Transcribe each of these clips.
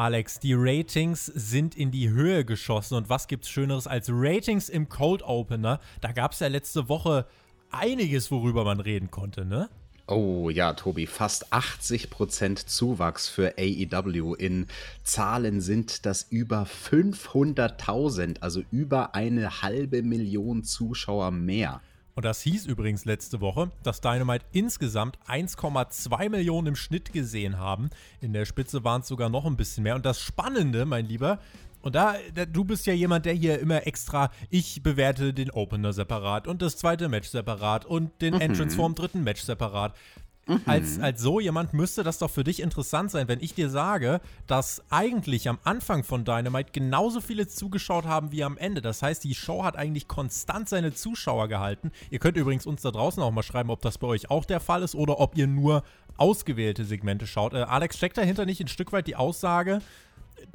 Alex, die Ratings sind in die Höhe geschossen und was gibt's Schöneres als Ratings im Cold Opener? Da gab es ja letzte Woche einiges, worüber man reden konnte, ne? Oh ja, Tobi, fast 80% Zuwachs für AEW. In Zahlen sind das über 500.000, also über eine halbe Million Zuschauer mehr. Und das hieß übrigens letzte Woche, dass Dynamite insgesamt 1,2 Millionen im Schnitt gesehen haben. In der Spitze waren es sogar noch ein bisschen mehr. Und das Spannende, mein Lieber, und da, da, du bist ja jemand, der hier immer extra, ich bewerte den Opener separat und das zweite Match separat und den mhm. Entrance vorm dritten Match separat. Mhm. Als, als so jemand müsste das doch für dich interessant sein, wenn ich dir sage, dass eigentlich am Anfang von Dynamite genauso viele zugeschaut haben wie am Ende. Das heißt, die Show hat eigentlich konstant seine Zuschauer gehalten. Ihr könnt übrigens uns da draußen auch mal schreiben, ob das bei euch auch der Fall ist oder ob ihr nur ausgewählte Segmente schaut. Äh, Alex, steckt dahinter nicht ein Stück weit die Aussage,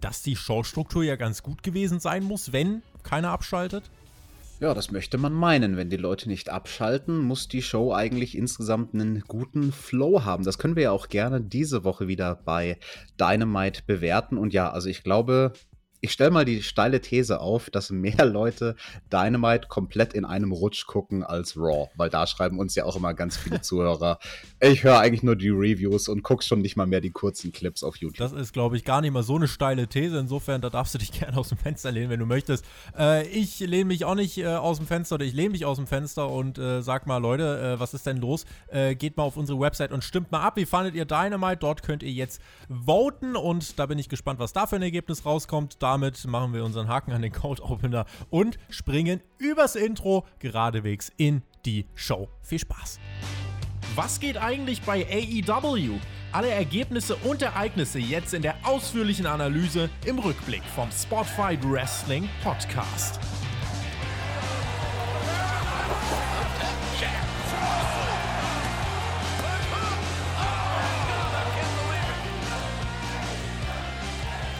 dass die Showstruktur ja ganz gut gewesen sein muss, wenn keiner abschaltet? Ja, das möchte man meinen. Wenn die Leute nicht abschalten, muss die Show eigentlich insgesamt einen guten Flow haben. Das können wir ja auch gerne diese Woche wieder bei Dynamite bewerten. Und ja, also ich glaube, ich stelle mal die steile These auf, dass mehr Leute Dynamite komplett in einem Rutsch gucken als Raw, weil da schreiben uns ja auch immer ganz viele Zuhörer. Ich höre eigentlich nur die Reviews und gucke schon nicht mal mehr die kurzen Clips auf YouTube. Das ist, glaube ich, gar nicht mal so eine steile These. Insofern, da darfst du dich gerne aus dem Fenster lehnen, wenn du möchtest. Äh, ich lehne mich auch nicht äh, aus dem Fenster oder ich lehne mich aus dem Fenster und äh, sag mal, Leute, äh, was ist denn los? Äh, geht mal auf unsere Website und stimmt mal ab. Wie fandet ihr Dynamite? Dort könnt ihr jetzt voten und da bin ich gespannt, was da für ein Ergebnis rauskommt. Da damit machen wir unseren Haken an den Code Opener und springen übers Intro geradewegs in die Show. Viel Spaß! Was geht eigentlich bei AEW? Alle Ergebnisse und Ereignisse jetzt in der ausführlichen Analyse im Rückblick vom Spotfight Wrestling Podcast.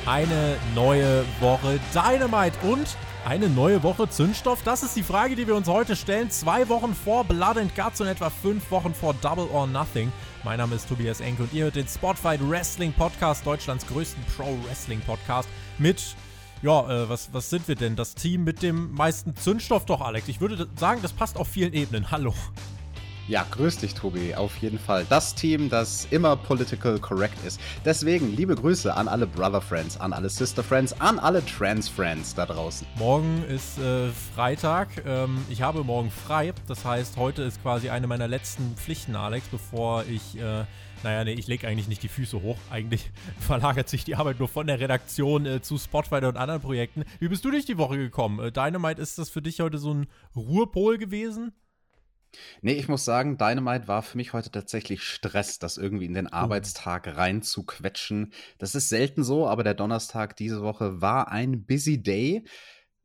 Eine neue Woche Dynamite und eine neue Woche Zündstoff? Das ist die Frage, die wir uns heute stellen. Zwei Wochen vor Blood and Guts und etwa fünf Wochen vor Double or Nothing. Mein Name ist Tobias Enke und ihr hört den Spotfight Wrestling Podcast, Deutschlands größten Pro Wrestling Podcast mit ja, äh, was, was sind wir denn? Das Team mit dem meisten Zündstoff doch, Alex. Ich würde sagen, das passt auf vielen Ebenen. Hallo. Ja, grüß dich, Tobi. Auf jeden Fall. Das Team, das immer political correct ist. Deswegen liebe Grüße an alle Brother Friends, an alle Sister Friends, an alle Trans Friends da draußen. Morgen ist äh, Freitag. Ähm, ich habe morgen frei. Das heißt, heute ist quasi eine meiner letzten Pflichten, Alex, bevor ich. Äh, naja, nee, ich lege eigentlich nicht die Füße hoch. Eigentlich verlagert sich die Arbeit nur von der Redaktion äh, zu Spotfighter und anderen Projekten. Wie bist du durch die Woche gekommen? Äh, Dynamite, ist das für dich heute so ein Ruhepol gewesen? Nee, ich muss sagen, Dynamite war für mich heute tatsächlich Stress, das irgendwie in den oh. Arbeitstag reinzuquetschen. Das ist selten so, aber der Donnerstag diese Woche war ein busy day.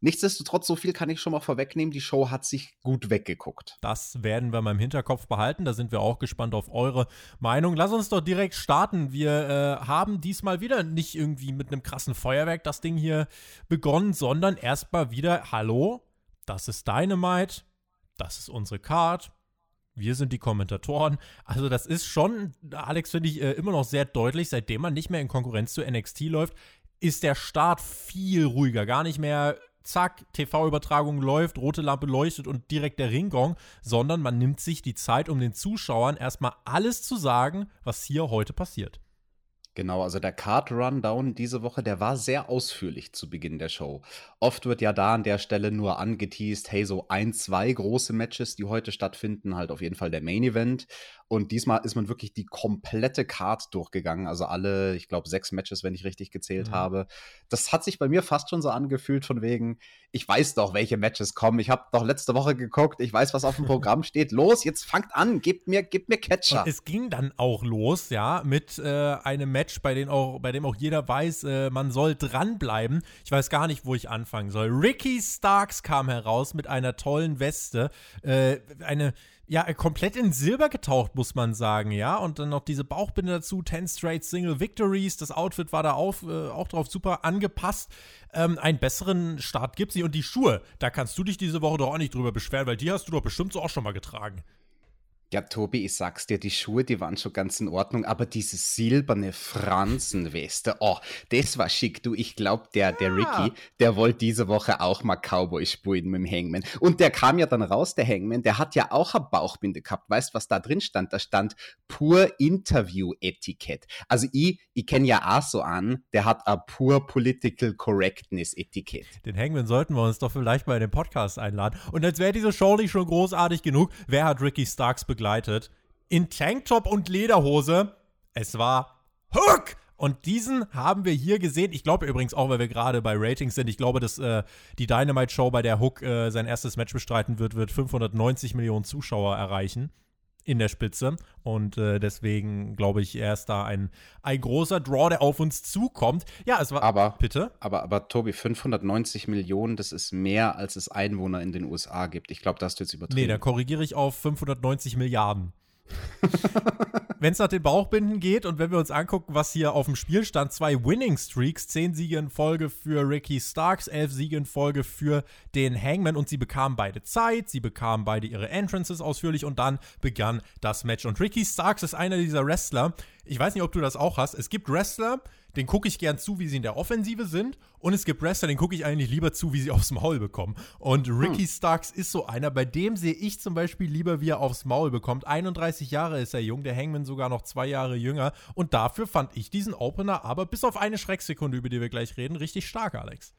Nichtsdestotrotz, so viel kann ich schon mal vorwegnehmen, die Show hat sich gut weggeguckt. Das werden wir mal im Hinterkopf behalten. Da sind wir auch gespannt auf eure Meinung. Lass uns doch direkt starten. Wir äh, haben diesmal wieder nicht irgendwie mit einem krassen Feuerwerk das Ding hier begonnen, sondern erstmal wieder, hallo, das ist Dynamite das ist unsere Card, wir sind die Kommentatoren. Also das ist schon, Alex, finde ich äh, immer noch sehr deutlich, seitdem man nicht mehr in Konkurrenz zu NXT läuft, ist der Start viel ruhiger. Gar nicht mehr, zack, TV-Übertragung läuft, rote Lampe leuchtet und direkt der Ringgong, sondern man nimmt sich die Zeit, um den Zuschauern erstmal alles zu sagen, was hier heute passiert. Genau, also der Card Rundown diese Woche, der war sehr ausführlich zu Beginn der Show. Oft wird ja da an der Stelle nur angeteased, hey, so ein, zwei große Matches, die heute stattfinden, halt auf jeden Fall der Main Event. Und diesmal ist man wirklich die komplette Card durchgegangen, also alle, ich glaube, sechs Matches, wenn ich richtig gezählt mhm. habe. Das hat sich bei mir fast schon so angefühlt, von wegen, ich weiß doch, welche Matches kommen. Ich habe doch letzte Woche geguckt, ich weiß, was auf dem Programm steht. Los, jetzt fangt an, gebt mir, gebt mir Catcher. Und es ging dann auch los, ja, mit äh, einem Match, bei dem auch, bei dem auch jeder weiß, äh, man soll dranbleiben. Ich weiß gar nicht, wo ich anfangen soll. Ricky Starks kam heraus mit einer tollen Weste. Äh, eine ja, komplett in Silber getaucht, muss man sagen, ja. Und dann noch diese Bauchbinde dazu, 10 straight Single Victories. Das Outfit war da auf, äh, auch drauf super angepasst. Ähm, einen besseren Start gibt's nicht. Und die Schuhe, da kannst du dich diese Woche doch auch nicht drüber beschweren, weil die hast du doch bestimmt so auch schon mal getragen. Ja, Tobi, ich sag's dir, die Schuhe, die waren schon ganz in Ordnung, aber diese silberne Fransenweste, oh, das war schick. Du, ich glaub, der, der Ricky, der wollte diese Woche auch mal Cowboy spielen mit dem Hangman. Und der kam ja dann raus, der Hangman, der hat ja auch eine Bauchbinde gehabt. Weißt was da drin stand? Da stand pur Interview-Etikett. Also ich, ich kenne ja auch so an, der hat ein pur Political Correctness-Etikett. Den Hangman sollten wir uns doch vielleicht mal in den Podcast einladen. Und als wäre diese Show nicht schon großartig genug, wer hat Ricky Starks begleitet? Begleitet. In Tanktop und Lederhose. Es war Hook! Und diesen haben wir hier gesehen. Ich glaube übrigens auch, weil wir gerade bei Ratings sind. Ich glaube, dass äh, die Dynamite Show, bei der Hook äh, sein erstes Match bestreiten wird, wird 590 Millionen Zuschauer erreichen in der Spitze. Und äh, deswegen glaube ich, er ist da ein, ein großer Draw, der auf uns zukommt. Ja, es war. Aber, bitte? Aber, aber Tobi, 590 Millionen, das ist mehr, als es Einwohner in den USA gibt. Ich glaube, da hast du jetzt übertrieben. Nee, da korrigiere ich auf 590 Milliarden. wenn es nach den Bauchbinden geht und wenn wir uns angucken, was hier auf dem Spiel stand, zwei Winning Streaks, zehn Siege in Folge für Ricky Starks, elf Siege in Folge für den Hangman und sie bekamen beide Zeit, sie bekamen beide ihre Entrances ausführlich und dann begann das Match. Und Ricky Starks ist einer dieser Wrestler, ich weiß nicht, ob du das auch hast, es gibt Wrestler, den gucke ich gern zu, wie sie in der Offensive sind. Und es gibt Wrestler, den gucke ich eigentlich lieber zu, wie sie aufs Maul bekommen. Und Ricky hm. Starks ist so einer, bei dem sehe ich zum Beispiel lieber, wie er aufs Maul bekommt. 31 Jahre ist er jung, der Hangman sogar noch zwei Jahre jünger. Und dafür fand ich diesen Opener aber bis auf eine Schrecksekunde, über die wir gleich reden, richtig stark, Alex.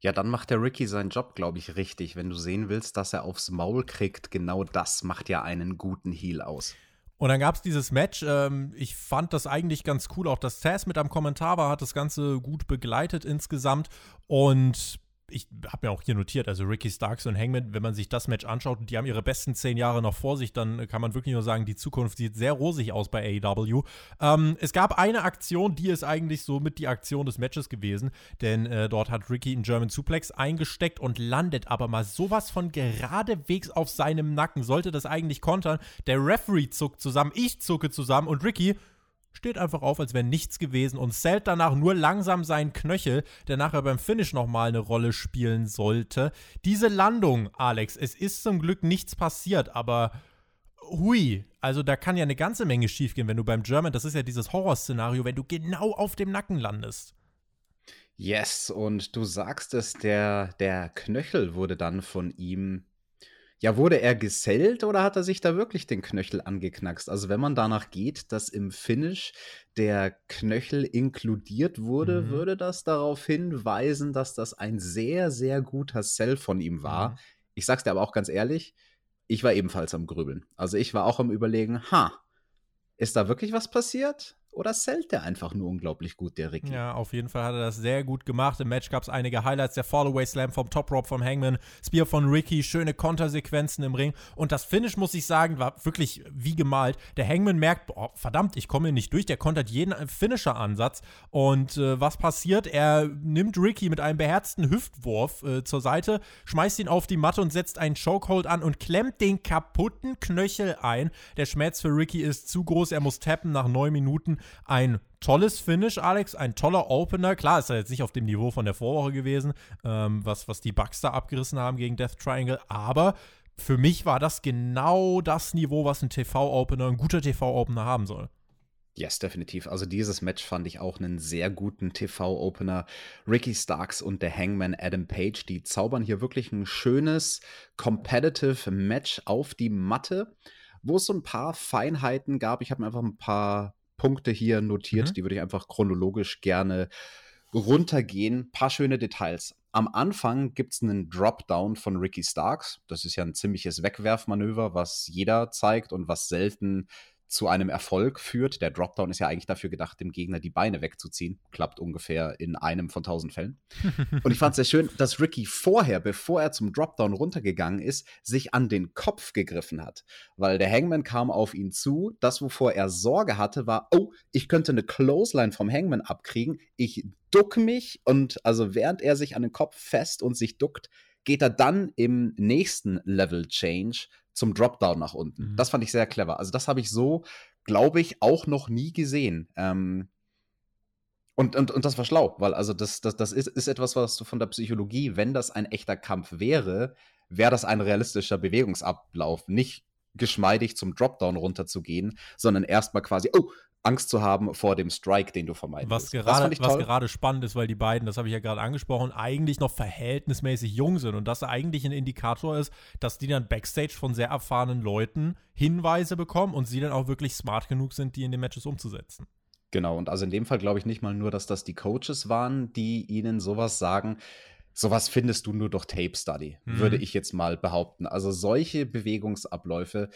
Ja, dann macht der Ricky seinen Job, glaube ich, richtig. Wenn du sehen willst, dass er aufs Maul kriegt, genau das macht ja einen guten Heal aus. Und dann gab es dieses Match. Ähm, ich fand das eigentlich ganz cool. Auch dass Sass mit am Kommentar war, hat das Ganze gut begleitet insgesamt. Und ich habe mir auch hier notiert, also Ricky Starks und Hangman, wenn man sich das Match anschaut, die haben ihre besten zehn Jahre noch vor sich, dann kann man wirklich nur sagen, die Zukunft sieht sehr rosig aus bei AEW. Ähm, es gab eine Aktion, die ist eigentlich so mit die Aktion des Matches gewesen, denn äh, dort hat Ricky einen German Suplex eingesteckt und landet aber mal sowas von geradewegs auf seinem Nacken. Sollte das eigentlich kontern. Der Referee zuckt zusammen, ich zucke zusammen und Ricky steht einfach auf, als wäre nichts gewesen und zählt danach nur langsam seinen Knöchel, der nachher beim Finish nochmal eine Rolle spielen sollte. Diese Landung, Alex, es ist zum Glück nichts passiert, aber hui, also da kann ja eine ganze Menge schiefgehen, wenn du beim German, das ist ja dieses Horrorszenario, wenn du genau auf dem Nacken landest. Yes, und du sagst es, der, der Knöchel wurde dann von ihm ja, wurde er gesellt oder hat er sich da wirklich den Knöchel angeknackst? Also, wenn man danach geht, dass im Finish der Knöchel inkludiert wurde, mhm. würde das darauf hinweisen, dass das ein sehr, sehr guter Sell von ihm war. Mhm. Ich sag's dir aber auch ganz ehrlich, ich war ebenfalls am Grübeln. Also, ich war auch am Überlegen, ha, ist da wirklich was passiert? Oder zählt der einfach nur unglaublich gut, der Ricky? Ja, auf jeden Fall hat er das sehr gut gemacht. Im Match gab es einige Highlights. Der Fallaway Slam vom Top Rope vom Hangman, Spear von Ricky, schöne Kontersequenzen im Ring. Und das Finish, muss ich sagen, war wirklich wie gemalt. Der Hangman merkt, boah, verdammt, ich komme hier nicht durch. Der kontert jeden Finisher-Ansatz. Und äh, was passiert? Er nimmt Ricky mit einem beherzten Hüftwurf äh, zur Seite, schmeißt ihn auf die Matte und setzt einen Chokehold an und klemmt den kaputten Knöchel ein. Der Schmerz für Ricky ist zu groß. Er muss tappen nach neun Minuten ein tolles Finish, Alex, ein toller Opener. Klar ist er jetzt nicht auf dem Niveau von der Vorwoche gewesen, ähm, was, was die Bucks da abgerissen haben gegen Death Triangle, aber für mich war das genau das Niveau, was ein TV-Opener, ein guter TV-Opener haben soll. Yes, definitiv. Also dieses Match fand ich auch einen sehr guten TV-Opener. Ricky Starks und der Hangman Adam Page, die zaubern hier wirklich ein schönes, competitive Match auf die Matte, wo es so ein paar Feinheiten gab. Ich habe mir einfach ein paar Punkte hier notiert, mhm. die würde ich einfach chronologisch gerne runtergehen. Ein paar schöne Details. Am Anfang gibt es einen Dropdown von Ricky Starks. Das ist ja ein ziemliches Wegwerfmanöver, was jeder zeigt und was selten zu einem Erfolg führt. Der Dropdown ist ja eigentlich dafür gedacht, dem Gegner die Beine wegzuziehen. Klappt ungefähr in einem von tausend Fällen. Und ich fand es sehr schön, dass Ricky vorher, bevor er zum Dropdown runtergegangen ist, sich an den Kopf gegriffen hat. Weil der Hangman kam auf ihn zu. Das, wovor er Sorge hatte, war, oh, ich könnte eine Clothesline vom Hangman abkriegen. Ich duck mich und also während er sich an den Kopf fest und sich duckt, geht er dann im nächsten Level Change zum Dropdown nach unten. Mhm. Das fand ich sehr clever. Also das habe ich so, glaube ich, auch noch nie gesehen. Ähm, und, und, und das war schlau, weil also das, das, das ist, ist etwas, was du von der Psychologie, wenn das ein echter Kampf wäre, wäre das ein realistischer Bewegungsablauf. Nicht geschmeidig zum Dropdown runterzugehen, sondern erstmal quasi, oh, Angst zu haben vor dem Strike, den du vermeiden was willst. Gerade, was gerade spannend ist, weil die beiden, das habe ich ja gerade angesprochen, eigentlich noch verhältnismäßig jung sind und das eigentlich ein Indikator ist, dass die dann backstage von sehr erfahrenen Leuten Hinweise bekommen und sie dann auch wirklich smart genug sind, die in den Matches umzusetzen. Genau, und also in dem Fall glaube ich nicht mal nur, dass das die Coaches waren, die ihnen sowas sagen. Sowas findest du nur durch Tape Study, mhm. würde ich jetzt mal behaupten. Also solche Bewegungsabläufe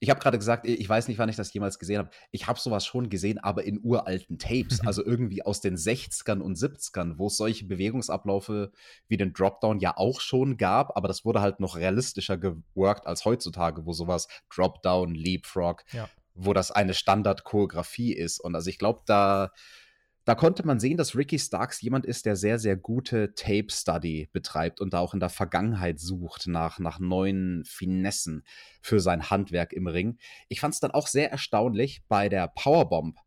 ich habe gerade gesagt, ich weiß nicht, wann ich das jemals gesehen habe. Ich habe sowas schon gesehen, aber in uralten Tapes, also irgendwie aus den 60ern und 70ern, wo es solche Bewegungsabläufe wie den Dropdown ja auch schon gab, aber das wurde halt noch realistischer geworkt als heutzutage, wo sowas Dropdown, Leapfrog, ja. wo das eine Standard-Choreografie ist. Und also ich glaube, da da konnte man sehen, dass Ricky Starks jemand ist, der sehr, sehr gute Tape-Study betreibt und da auch in der Vergangenheit sucht nach, nach neuen Finessen für sein Handwerk im Ring. Ich fand es dann auch sehr erstaunlich bei der Powerbomb,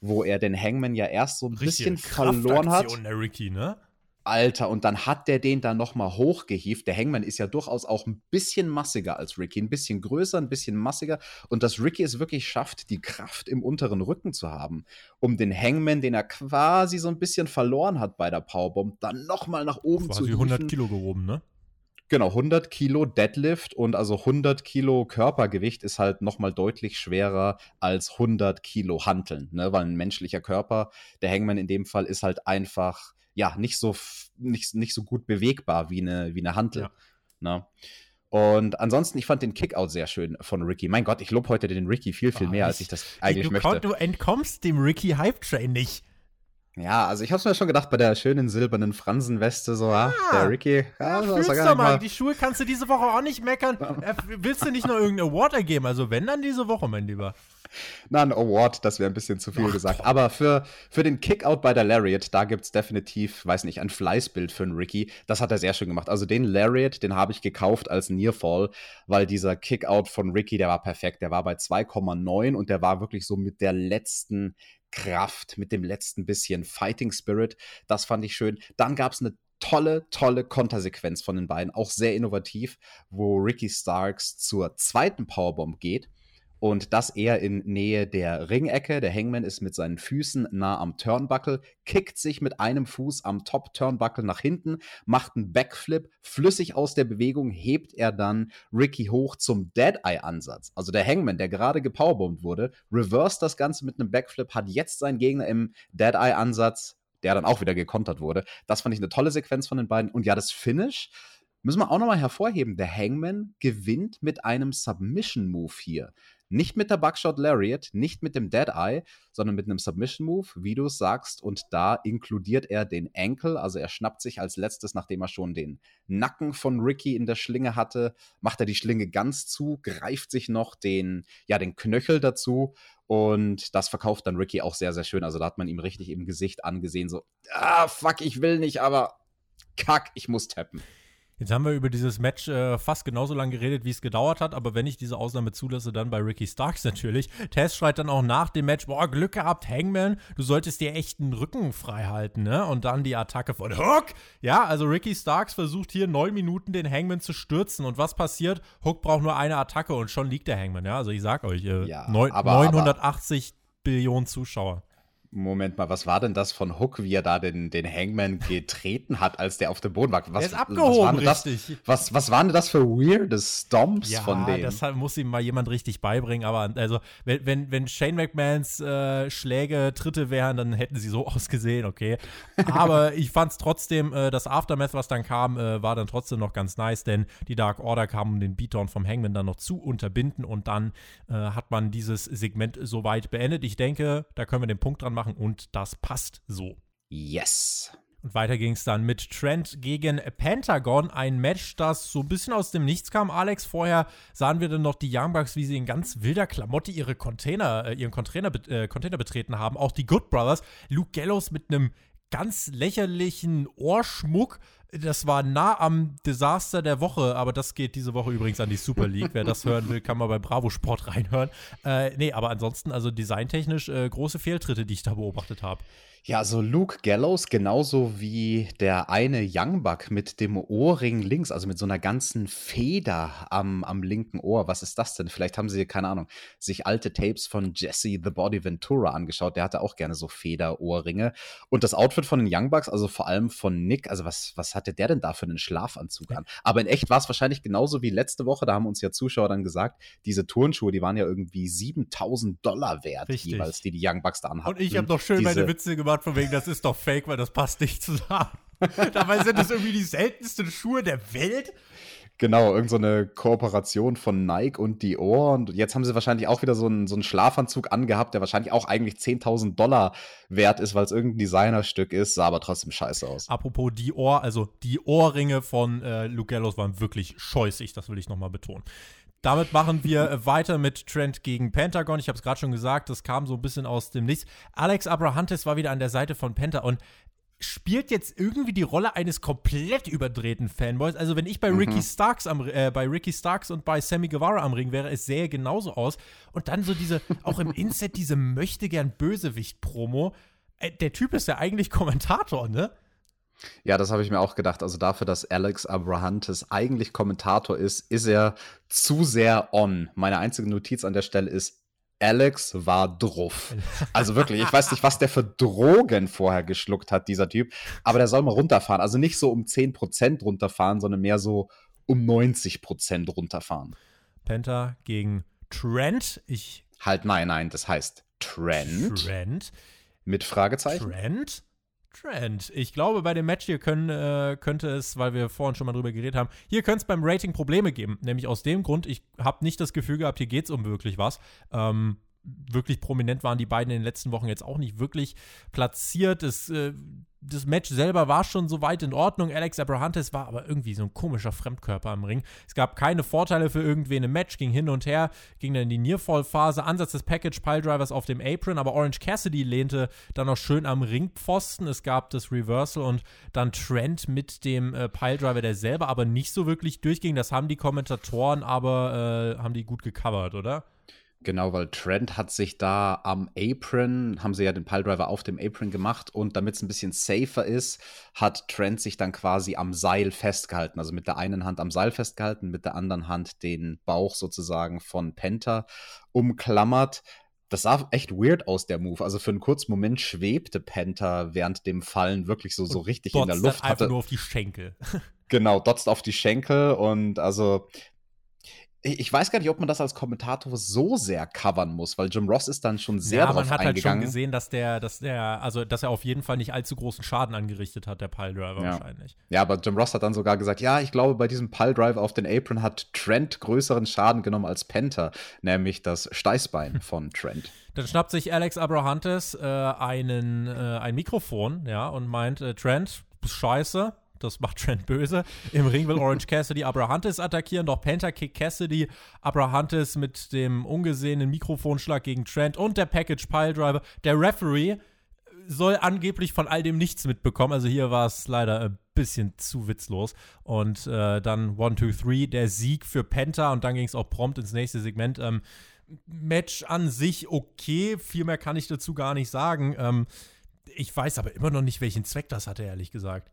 wo er den Hangman ja erst so ein Richtige bisschen verloren hat. Der Ricky, ne? Alter, und dann hat der den da nochmal hochgehieft. Der Hangman ist ja durchaus auch ein bisschen massiger als Ricky, ein bisschen größer, ein bisschen massiger. Und dass Ricky es wirklich schafft, die Kraft im unteren Rücken zu haben, um den Hangman, den er quasi so ein bisschen verloren hat bei der Powerbomb, dann nochmal nach oben quasi zu hieven. 100 Kilo gehoben, ne? Genau, 100 Kilo Deadlift und also 100 Kilo Körpergewicht ist halt nochmal deutlich schwerer als 100 Kilo Hanteln, ne? weil ein menschlicher Körper, der Hangman in dem Fall, ist halt einfach ja, nicht so, nicht, nicht so gut bewegbar wie eine, wie eine Hantel. Ja. Ne? Und ansonsten, ich fand den Kickout sehr schön von Ricky. Mein Gott, ich lobe heute den Ricky viel, viel mehr, als ich das eigentlich du, möchte. Du entkommst dem Ricky Hype Train nicht. Ja, also ich hab's mir schon gedacht bei der schönen silbernen Fransenweste, so, ja, ah, der Ricky. Ja, ja fühlst doch mal, die Schuhe kannst du diese Woche auch nicht meckern. Äh, willst du nicht noch irgendeinen Award ergeben? Also wenn, dann diese Woche, mein Lieber. Na, ein Award, das wäre ein bisschen zu viel Ach, gesagt. Boah. Aber für, für den Kickout bei der Lariat, da gibt's definitiv, weiß nicht, ein Fleißbild für einen Ricky. Das hat er sehr schön gemacht. Also den Lariat, den habe ich gekauft als Nearfall, weil dieser Kickout von Ricky, der war perfekt. Der war bei 2,9 und der war wirklich so mit der letzten Kraft, mit dem letzten bisschen Fighting Spirit. Das fand ich schön. Dann gab es eine tolle, tolle Kontersequenz von den beiden, auch sehr innovativ, wo Ricky Starks zur zweiten Powerbomb geht und das eher in Nähe der Ringecke. Der Hangman ist mit seinen Füßen nah am Turnbuckle, kickt sich mit einem Fuß am Top-Turnbuckle nach hinten, macht einen Backflip, flüssig aus der Bewegung hebt er dann Ricky hoch zum Dead-Eye-Ansatz. Also der Hangman, der gerade gepowerbombt wurde, reverse das Ganze mit einem Backflip, hat jetzt seinen Gegner im Dead-Eye-Ansatz, der dann auch wieder gekontert wurde. Das fand ich eine tolle Sequenz von den beiden. Und ja, das Finish müssen wir auch nochmal hervorheben. Der Hangman gewinnt mit einem Submission-Move hier. Nicht mit der Buckshot Lariat, nicht mit dem Dead Eye, sondern mit einem Submission Move, wie du es sagst. Und da inkludiert er den Ankle. Also er schnappt sich als letztes, nachdem er schon den Nacken von Ricky in der Schlinge hatte, macht er die Schlinge ganz zu, greift sich noch den, ja, den Knöchel dazu. Und das verkauft dann Ricky auch sehr, sehr schön. Also da hat man ihm richtig im Gesicht angesehen, so, ah, fuck, ich will nicht, aber kack, ich muss tappen. Jetzt haben wir über dieses Match äh, fast genauso lange geredet, wie es gedauert hat, aber wenn ich diese Ausnahme zulasse, dann bei Ricky Starks natürlich. Tess schreit dann auch nach dem Match, boah, Glück gehabt, Hangman, du solltest dir echt einen Rücken frei halten, ne? Und dann die Attacke von Hook. Ja, also Ricky Starks versucht hier neun Minuten den Hangman zu stürzen und was passiert? Hook braucht nur eine Attacke und schon liegt der Hangman, ja? Also ich sag euch, äh, ja, aber, 980 aber Billionen Zuschauer. Moment mal, was war denn das von Hook, wie er da den, den Hangman getreten hat, als der auf dem Boden war? Was, er ist abgehoben, was richtig. Das, was, was waren denn das für weirde Stomps ja, von denen? das muss ihm mal jemand richtig beibringen, aber also, wenn, wenn, wenn Shane McMahons äh, Schläge Tritte wären, dann hätten sie so ausgesehen, okay. Aber ich fand es trotzdem, äh, das Aftermath, was dann kam, äh, war dann trotzdem noch ganz nice, denn die Dark Order kam, um den Beatdown vom Hangman dann noch zu unterbinden und dann äh, hat man dieses Segment soweit beendet. Ich denke, da können wir den Punkt dran machen machen und das passt so. Yes. Und weiter ging es dann mit Trent gegen Pentagon. Ein Match, das so ein bisschen aus dem Nichts kam. Alex, vorher sahen wir dann noch die Young Bucks, wie sie in ganz wilder Klamotte ihre Container, äh, ihren Container, äh, Container betreten haben. Auch die Good Brothers. Luke Gallows mit einem ganz lächerlichen Ohrschmuck Das war nah am Desaster der Woche, aber das geht diese Woche übrigens an die Super League. Wer das hören will, kann mal bei Bravo Sport reinhören. Äh, nee, aber ansonsten, also designtechnisch äh, große Fehltritte, die ich da beobachtet habe. Ja, also Luke Gallows, genauso wie der eine Young Buck mit dem Ohrring links, also mit so einer ganzen Feder am, am linken Ohr. Was ist das denn? Vielleicht haben sie, keine Ahnung, sich alte Tapes von Jesse the Body Ventura angeschaut. Der hatte auch gerne so Federohrringe. Und das Outfit von den Young Bucks, also vor allem von Nick, also was, was hatte der denn da für einen Schlafanzug an? Aber in echt war es wahrscheinlich genauso wie letzte Woche. Da haben uns ja Zuschauer dann gesagt, diese Turnschuhe, die waren ja irgendwie 7000 Dollar wert, Richtig. jeweils, die die Young Bucks da anhatten. Und ich habe noch schön Diese- meine Witze gemacht, von wegen, das ist doch fake, weil das passt nicht zusammen. Dabei sind das irgendwie die seltensten Schuhe der Welt. Genau, irgend so eine Kooperation von Nike und Dior. Und jetzt haben sie wahrscheinlich auch wieder so einen, so einen Schlafanzug angehabt, der wahrscheinlich auch eigentlich 10.000 Dollar wert ist, weil es irgendein Designerstück ist, sah aber trotzdem scheiße aus. Apropos die Ohr, also die Ohrringe von äh, Luke Gallows waren wirklich scheußig, das will ich nochmal betonen. Damit machen wir äh, weiter mit Trent gegen Pentagon. Ich habe es gerade schon gesagt, das kam so ein bisschen aus dem Nichts. Alex Abrahantes war wieder an der Seite von Penta und spielt jetzt irgendwie die Rolle eines komplett überdrehten Fanboys. Also wenn ich bei Ricky Starks am äh, bei Ricky Starks und bei Sammy Guevara am Ring wäre, es sähe genauso aus. Und dann so diese, auch im Inset diese möchte gern Bösewicht-Promo. Äh, der Typ ist ja eigentlich Kommentator, ne? Ja, das habe ich mir auch gedacht. Also dafür, dass Alex Abrahantes eigentlich Kommentator ist, ist er zu sehr on. Meine einzige Notiz an der Stelle ist, Alex war druff. Also wirklich, ich weiß nicht, was der für Drogen vorher geschluckt hat, dieser Typ. Aber der soll mal runterfahren. Also nicht so um 10% runterfahren, sondern mehr so um 90% runterfahren. Penta gegen Trent. Ich Halt, nein, nein, das heißt Trend Trent. mit Fragezeichen. Trent? Trent. Ich glaube, bei dem Match hier können, äh, könnte es, weil wir vorhin schon mal drüber geredet haben, hier könnte es beim Rating Probleme geben. Nämlich aus dem Grund, ich habe nicht das Gefühl gehabt, hier geht es um wirklich was. Ähm, wirklich prominent waren die beiden in den letzten Wochen jetzt auch nicht wirklich platziert. Es, äh, das Match selber war schon soweit in Ordnung. Alex Abrahantes war aber irgendwie so ein komischer Fremdkörper am Ring. Es gab keine Vorteile für irgendwen im Match, ging hin und her, ging dann in die Nearfall-Phase. Ansatz des Package Piledrivers auf dem Apron, aber Orange Cassidy lehnte dann noch schön am Ringpfosten. Es gab das Reversal und dann Trent mit dem äh, Piledriver, der selber aber nicht so wirklich durchging. Das haben die Kommentatoren aber äh, haben die gut gecovert, oder? Genau, weil Trent hat sich da am Apron, haben sie ja den Piledriver auf dem Apron gemacht und damit es ein bisschen safer ist, hat Trent sich dann quasi am Seil festgehalten. Also mit der einen Hand am Seil festgehalten, mit der anderen Hand den Bauch sozusagen von Penta umklammert. Das sah echt weird aus, der Move. Also für einen kurzen Moment schwebte Penta während dem Fallen wirklich so, so richtig in der Luft. dann einfach Hatte, nur auf die Schenkel. Genau, dotzt auf die Schenkel und also ich weiß gar nicht, ob man das als Kommentator so sehr covern muss, weil Jim Ross ist dann schon sehr ja, drauf man hat halt schon gesehen, dass der, dass der, also dass er auf jeden Fall nicht allzu großen Schaden angerichtet hat, der Piledriver Ja. wahrscheinlich. ja, aber Jim Ross hat dann sogar gesagt, ja, ich glaube, bei diesem Piledrive auf den Apron hat Trent größeren Schaden genommen als Penta, nämlich das Steißbein von Trent. Dann schnappt sich Alex Abrahantes äh, einen, äh, ein Mikrofon, ja, und meint, äh, Trent, scheiße. Das macht Trent böse. Im Ring will Orange Cassidy Abrahantes attackieren, doch Penta kickt Cassidy Abrahantes mit dem ungesehenen Mikrofonschlag gegen Trent und der Package Piledriver. Der Referee soll angeblich von all dem nichts mitbekommen. Also hier war es leider ein bisschen zu witzlos. Und äh, dann 1, 2, 3, der Sieg für Penta und dann ging es auch prompt ins nächste Segment. Ähm, Match an sich okay, viel mehr kann ich dazu gar nicht sagen. Ähm, ich weiß aber immer noch nicht, welchen Zweck das hatte, ehrlich gesagt.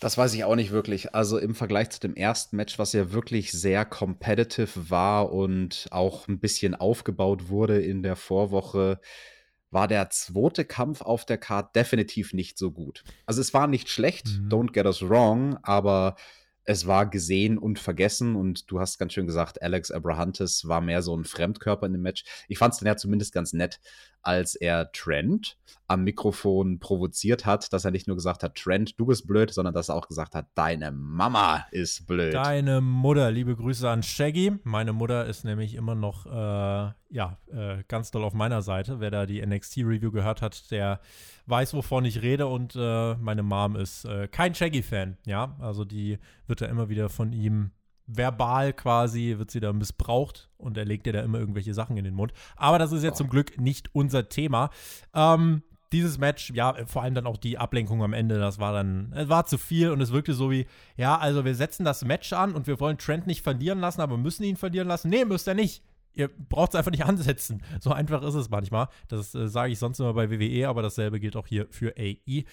Das weiß ich auch nicht wirklich. Also im Vergleich zu dem ersten Match, was ja wirklich sehr competitive war und auch ein bisschen aufgebaut wurde in der Vorwoche, war der zweite Kampf auf der Card definitiv nicht so gut. Also es war nicht schlecht, Mhm. don't get us wrong, aber es war gesehen und vergessen und du hast ganz schön gesagt, Alex Abrahantes war mehr so ein Fremdkörper in dem Match. Ich fand es dann ja zumindest ganz nett, als er Trent am Mikrofon provoziert hat, dass er nicht nur gesagt hat, Trent, du bist blöd, sondern dass er auch gesagt hat, deine Mama ist blöd. Deine Mutter, liebe Grüße an Shaggy. Meine Mutter ist nämlich immer noch, äh, ja, äh, ganz doll auf meiner Seite. Wer da die NXT-Review gehört hat, der weiß, wovon ich rede. Und äh, meine Mom ist äh, kein Shaggy-Fan, ja. Also die wird da immer wieder von ihm verbal quasi, wird sie da missbraucht und er legt ihr da immer irgendwelche Sachen in den Mund. Aber das ist jetzt zum Glück nicht unser Thema. Ähm, dieses Match, ja, vor allem dann auch die Ablenkung am Ende, das war dann, es war zu viel und es wirkte so wie, ja, also wir setzen das Match an und wir wollen Trent nicht verlieren lassen, aber müssen ihn verlieren lassen. Nee, müsst ihr nicht. Ihr braucht es einfach nicht ansetzen. So einfach ist es manchmal. Das äh, sage ich sonst immer bei WWE, aber dasselbe gilt auch hier für AEW.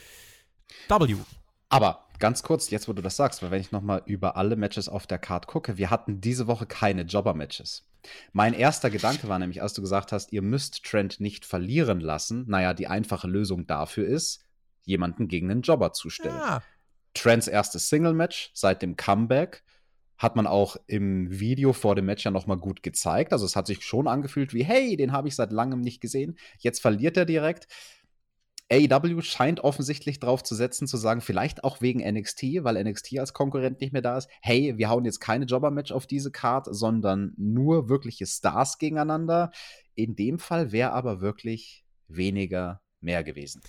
Aber ganz kurz, jetzt wo du das sagst, weil wenn ich nochmal über alle Matches auf der Card gucke, wir hatten diese Woche keine Jobber-Matches. Mein erster Gedanke war nämlich, als du gesagt hast, ihr müsst Trent nicht verlieren lassen. Naja, die einfache Lösung dafür ist, jemanden gegen einen Jobber zu stellen. Ja. Trents erstes Single-Match seit dem Comeback hat man auch im Video vor dem Match ja nochmal gut gezeigt. Also es hat sich schon angefühlt wie, hey, den habe ich seit langem nicht gesehen. Jetzt verliert er direkt. AEW scheint offensichtlich drauf zu setzen, zu sagen, vielleicht auch wegen NXT, weil NXT als Konkurrent nicht mehr da ist. Hey, wir hauen jetzt keine Jobber-Match auf diese Card, sondern nur wirkliche Stars gegeneinander. In dem Fall wäre aber wirklich weniger mehr gewesen.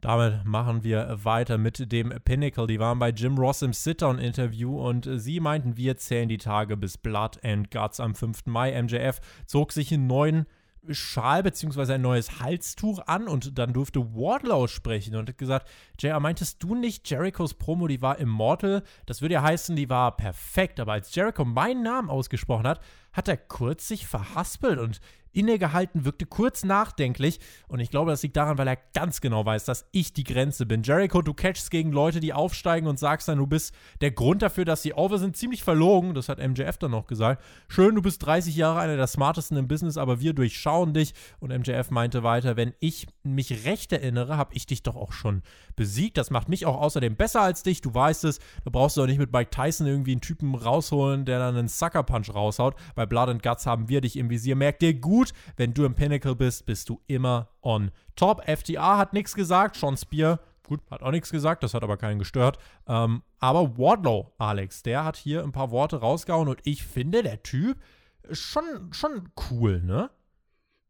Damit machen wir weiter mit dem Pinnacle. Die waren bei Jim Ross im Sit-Down-Interview und sie meinten, wir zählen die Tage bis Blood and Guts am 5. Mai. MJF zog sich einen neuen Schal bzw. ein neues Halstuch an und dann durfte Wardlow sprechen und hat gesagt, JR, meintest du nicht, Jerichos Promo, die war immortal? Das würde ja heißen, die war perfekt, aber als Jericho meinen Namen ausgesprochen hat, hat er kurz sich verhaspelt und innegehalten, wirkte kurz nachdenklich und ich glaube, das liegt daran, weil er ganz genau weiß, dass ich die Grenze bin. Jericho, du catchst gegen Leute, die aufsteigen und sagst dann, du bist der Grund dafür, dass sie over sind, ziemlich verlogen, das hat MJF dann noch gesagt. Schön, du bist 30 Jahre einer der smartesten im Business, aber wir durchschauen dich und MJF meinte weiter, wenn ich mich recht erinnere, habe ich dich doch auch schon besiegt. Das macht mich auch außerdem besser als dich, du weißt es. Da brauchst du auch nicht mit Mike Tyson irgendwie einen Typen rausholen, der dann einen Sucker Punch raushaut. Bei Blood and Guts haben wir dich im Visier. Merk dir gut, gut. Wenn du im Pinnacle bist, bist du immer on top. FTA hat nichts gesagt. Sean Spear, gut, hat auch nichts gesagt. Das hat aber keinen gestört. Ähm, aber Wardlow, Alex, der hat hier ein paar Worte rausgehauen und ich finde, der Typ schon, schon cool, ne?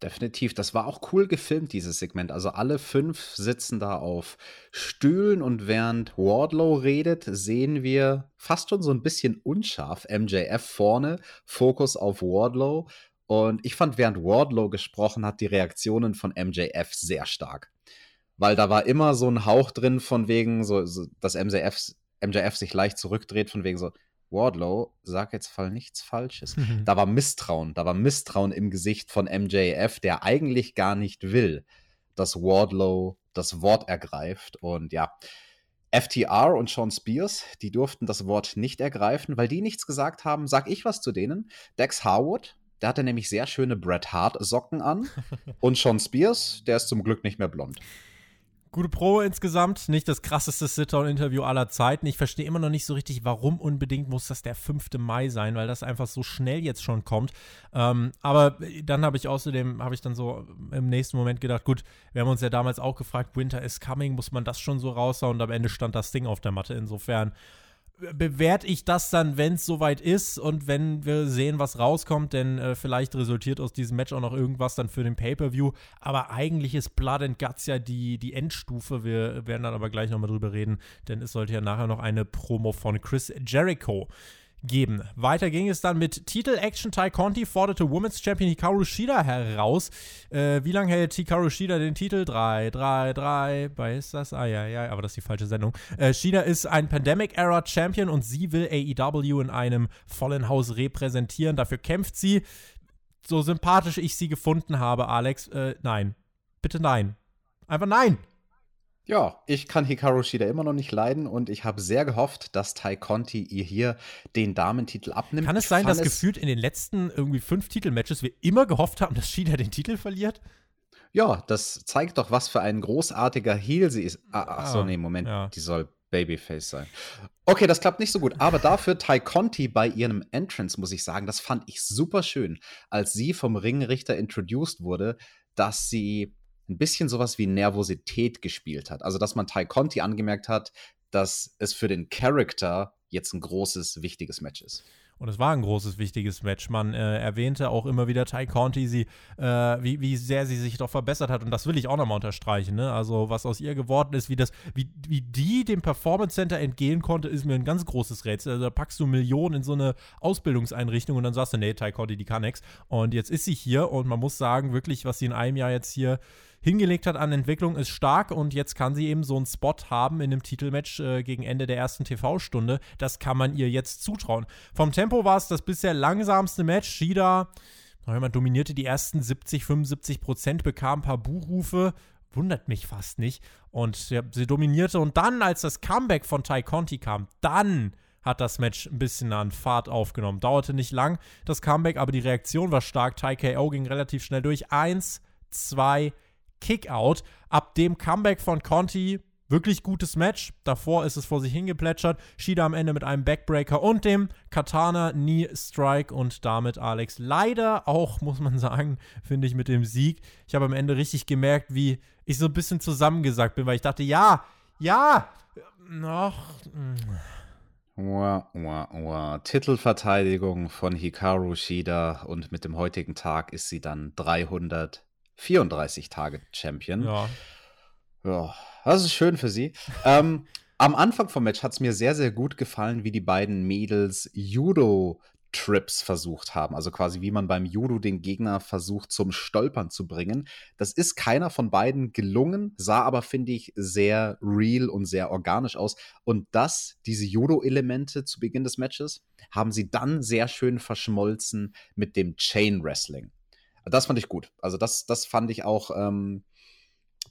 Definitiv. Das war auch cool gefilmt, dieses Segment. Also alle fünf sitzen da auf Stühlen und während Wardlow redet, sehen wir fast schon so ein bisschen unscharf MJF vorne, Fokus auf Wardlow und ich fand, während Wardlow gesprochen hat, die Reaktionen von MJF sehr stark. Weil da war immer so ein Hauch drin von wegen, so, so dass MJF, MJF sich leicht zurückdreht, von wegen so, Wardlow, sag jetzt voll nichts Falsches. Mhm. Da war Misstrauen, da war Misstrauen im Gesicht von MJF, der eigentlich gar nicht will, dass Wardlow das Wort ergreift. Und ja, FTR und Sean Spears, die durften das Wort nicht ergreifen, weil die nichts gesagt haben. Sag ich was zu denen? Dex Harwood, der hatte nämlich sehr schöne Bret Hart Socken an. und Sean Spears, der ist zum Glück nicht mehr blond. Gute Pro insgesamt, nicht das krasseste Sit-Down-Interview aller Zeiten. Ich verstehe immer noch nicht so richtig, warum unbedingt muss das der 5. Mai sein, weil das einfach so schnell jetzt schon kommt. Ähm, aber dann habe ich außerdem, habe ich dann so im nächsten Moment gedacht, gut, wir haben uns ja damals auch gefragt, Winter is coming, muss man das schon so raushauen? Und am Ende stand das Ding auf der Matte. Insofern bewerte ich das dann, wenn es soweit ist und wenn wir sehen, was rauskommt, denn äh, vielleicht resultiert aus diesem Match auch noch irgendwas dann für den Pay-Per-View. Aber eigentlich ist Blood and Guts ja die, die Endstufe. Wir werden dann aber gleich nochmal drüber reden, denn es sollte ja nachher noch eine Promo von Chris Jericho geben. Weiter ging es dann mit Titel Action Tai Conti forderte Women's Champion Hikaru Shida heraus. Äh, wie lange hält Hikaru Shida den Titel? Drei, drei, drei. Bei ist das? Ah ja, ja, aber das ist die falsche Sendung. Äh, Shida ist ein Pandemic-Era Champion und sie will AEW in einem vollen Haus repräsentieren. Dafür kämpft sie. So sympathisch ich sie gefunden habe, Alex. Äh, nein. Bitte nein. Einfach nein. Ja, ich kann Hikaru Shida immer noch nicht leiden und ich habe sehr gehofft, dass Tai Conti ihr hier den Damentitel abnimmt. Kann es sein, dass gefühlt in den letzten irgendwie fünf Titelmatches wir immer gehofft haben, dass Shida den Titel verliert? Ja, das zeigt doch, was für ein großartiger Heel sie ist. Ah, ach so, ah, nee, Moment, ja. die soll Babyface sein. Okay, das klappt nicht so gut, aber dafür Tai Conti bei ihrem Entrance, muss ich sagen, das fand ich super schön, als sie vom Ringrichter introduced wurde, dass sie ein bisschen sowas wie Nervosität gespielt hat. Also, dass man Tai Conti angemerkt hat, dass es für den Charakter jetzt ein großes, wichtiges Match ist. Und es war ein großes, wichtiges Match. Man äh, erwähnte auch immer wieder Ty Conti, sie, äh, wie, wie sehr sie sich doch verbessert hat. Und das will ich auch nochmal unterstreichen. Ne? Also, was aus ihr geworden ist, wie, das, wie, wie die dem Performance Center entgehen konnte, ist mir ein ganz großes Rätsel. Also, da packst du Millionen in so eine Ausbildungseinrichtung und dann sagst du, nee, Ty Conti, die kann nix. Und jetzt ist sie hier und man muss sagen, wirklich, was sie in einem Jahr jetzt hier hingelegt hat an Entwicklung, ist stark und jetzt kann sie eben so einen Spot haben in einem Titelmatch äh, gegen Ende der ersten TV-Stunde. Das kann man ihr jetzt zutrauen. Vom Tempo war es das bisher langsamste Match. Shida man dominierte die ersten 70, 75 Prozent, bekam ein paar Buchrufe, wundert mich fast nicht. Und ja, sie dominierte und dann, als das Comeback von Ty Conti kam, dann hat das Match ein bisschen an Fahrt aufgenommen. Dauerte nicht lang, das Comeback, aber die Reaktion war stark. Ty KO ging relativ schnell durch. Eins, zwei, Kickout. Ab dem Comeback von Conti wirklich gutes Match. Davor ist es vor sich hingeplätschert. Shida am Ende mit einem Backbreaker und dem Katana Knee Strike und damit Alex leider auch, muss man sagen, finde ich mit dem Sieg. Ich habe am Ende richtig gemerkt, wie ich so ein bisschen zusammengesagt bin, weil ich dachte, ja, ja, noch. Wow, wow, wow. Titelverteidigung von Hikaru Shida und mit dem heutigen Tag ist sie dann 334 Tage Champion. Ja. Ja, das ist schön für sie. ähm, am Anfang vom Match hat es mir sehr, sehr gut gefallen, wie die beiden Mädels Judo Trips versucht haben. Also quasi wie man beim Judo den Gegner versucht zum Stolpern zu bringen. Das ist keiner von beiden gelungen, sah aber, finde ich, sehr real und sehr organisch aus. Und das, diese Judo-Elemente zu Beginn des Matches, haben sie dann sehr schön verschmolzen mit dem Chain Wrestling. Das fand ich gut. Also das, das fand ich auch ähm,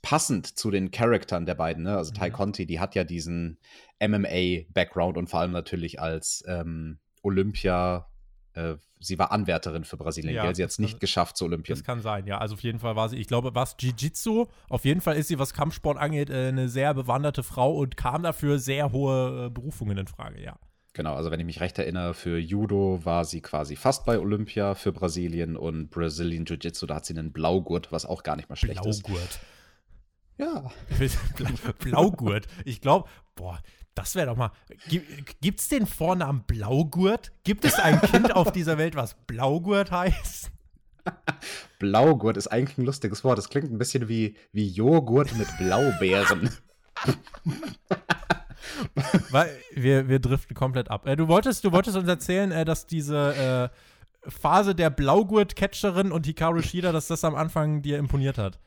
passend zu den Charaktern der beiden. Ne? Also mhm. Ty Conti, die hat ja diesen MMA-Background und vor allem natürlich als ähm, Olympia. Äh, sie war Anwärterin für Brasilien, ja, Sie hat es nicht geschafft zu Olympien. Das kann sein, ja. Also auf jeden Fall war sie, ich glaube, was Jiu-Jitsu, auf jeden Fall ist sie, was Kampfsport angeht, äh, eine sehr bewanderte Frau und kam dafür sehr hohe äh, Berufungen in Frage, ja. Genau, also wenn ich mich recht erinnere, für Judo war sie quasi fast bei Olympia für Brasilien und Brazilian Jiu-Jitsu, da hat sie einen Blaugurt, was auch gar nicht mal schlecht Blaugurt. ist. Blaugurt. Ja. Blaugurt. Ich glaube, boah, das wäre doch mal. Gibt es den Vornamen Blaugurt? Gibt es ein Kind auf dieser Welt, was Blaugurt heißt? Blaugurt ist eigentlich ein lustiges Wort. Das klingt ein bisschen wie, wie Joghurt mit Blaubeeren. Weil wir, wir driften komplett ab. Äh, du, wolltest, du wolltest uns erzählen, äh, dass diese äh, Phase der Blaugurt-Catcherin und Hikaru Shida, dass das am Anfang dir imponiert hat.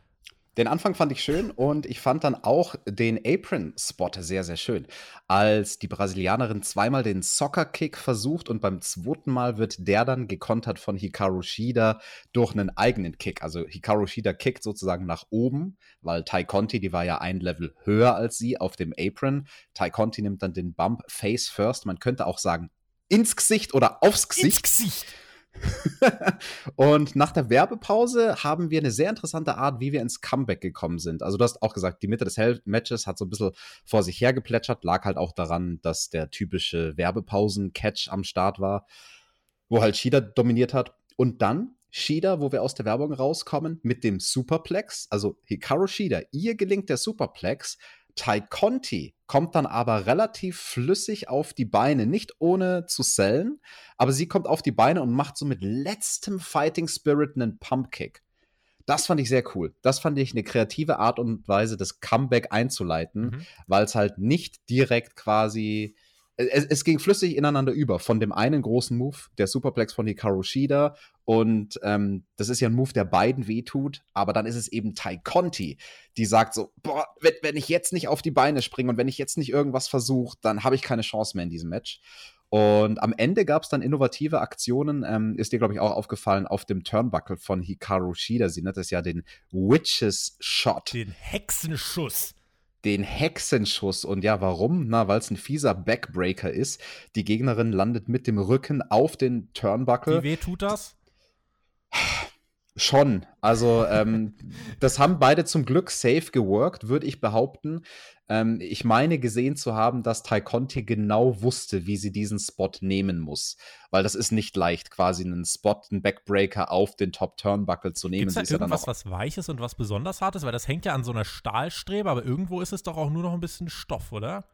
Den Anfang fand ich schön und ich fand dann auch den Apron-Spot sehr, sehr schön. Als die Brasilianerin zweimal den Soccer-Kick versucht und beim zweiten Mal wird der dann gekontert von Hikaru Shida durch einen eigenen Kick. Also Hikaru Shida kickt sozusagen nach oben, weil Tai Conti, die war ja ein Level höher als sie auf dem Apron. Tai Conti nimmt dann den Bump face first. Man könnte auch sagen, ins Gesicht oder aufs Gesicht. Ins Gesicht. und nach der Werbepause haben wir eine sehr interessante Art, wie wir ins Comeback gekommen sind. Also du hast auch gesagt, die Mitte des Matches hat so ein bisschen vor sich hergeplätschert, lag halt auch daran, dass der typische Werbepausen-Catch am Start war, wo halt Shida dominiert hat. Und dann Shida, wo wir aus der Werbung rauskommen, mit dem Superplex, also Hikaru Shida, ihr gelingt der Superplex, Tai Conti kommt dann aber relativ flüssig auf die Beine, nicht ohne zu sellen, aber sie kommt auf die Beine und macht so mit letztem Fighting Spirit einen Pumpkick. Das fand ich sehr cool. Das fand ich eine kreative Art und Weise, das Comeback einzuleiten, mhm. weil es halt nicht direkt quasi es, es, ging flüssig ineinander über. Von dem einen großen Move, der Superplex von Hikaru Shida. Und ähm, das ist ja ein Move, der beiden wehtut. Aber dann ist es eben Tai Conti, die sagt so: Boah, wenn, wenn ich jetzt nicht auf die Beine springe und wenn ich jetzt nicht irgendwas versuche, dann habe ich keine Chance mehr in diesem Match. Und am Ende gab es dann innovative Aktionen. Ähm, ist dir, glaube ich, auch aufgefallen auf dem Turnbuckle von Hikaru Shida. Sie nennt es ja den Witches Shot. Den Hexenschuss den Hexenschuss. Und ja, warum? Na, weil es ein fieser Backbreaker ist. Die Gegnerin landet mit dem Rücken auf den Turnbuckle. Wie weh tut das? Schon. Also, ähm, das haben beide zum Glück safe geworkt, würde ich behaupten. Ähm, ich meine gesehen zu haben, dass Tai Conti genau wusste, wie sie diesen Spot nehmen muss. Weil das ist nicht leicht, quasi einen Spot, einen Backbreaker auf den Top Turnbuckle zu nehmen. Gibt es da irgendwas, ja was Weiches und was besonders Hartes? Weil das hängt ja an so einer Stahlstrebe, aber irgendwo ist es doch auch nur noch ein bisschen Stoff, oder?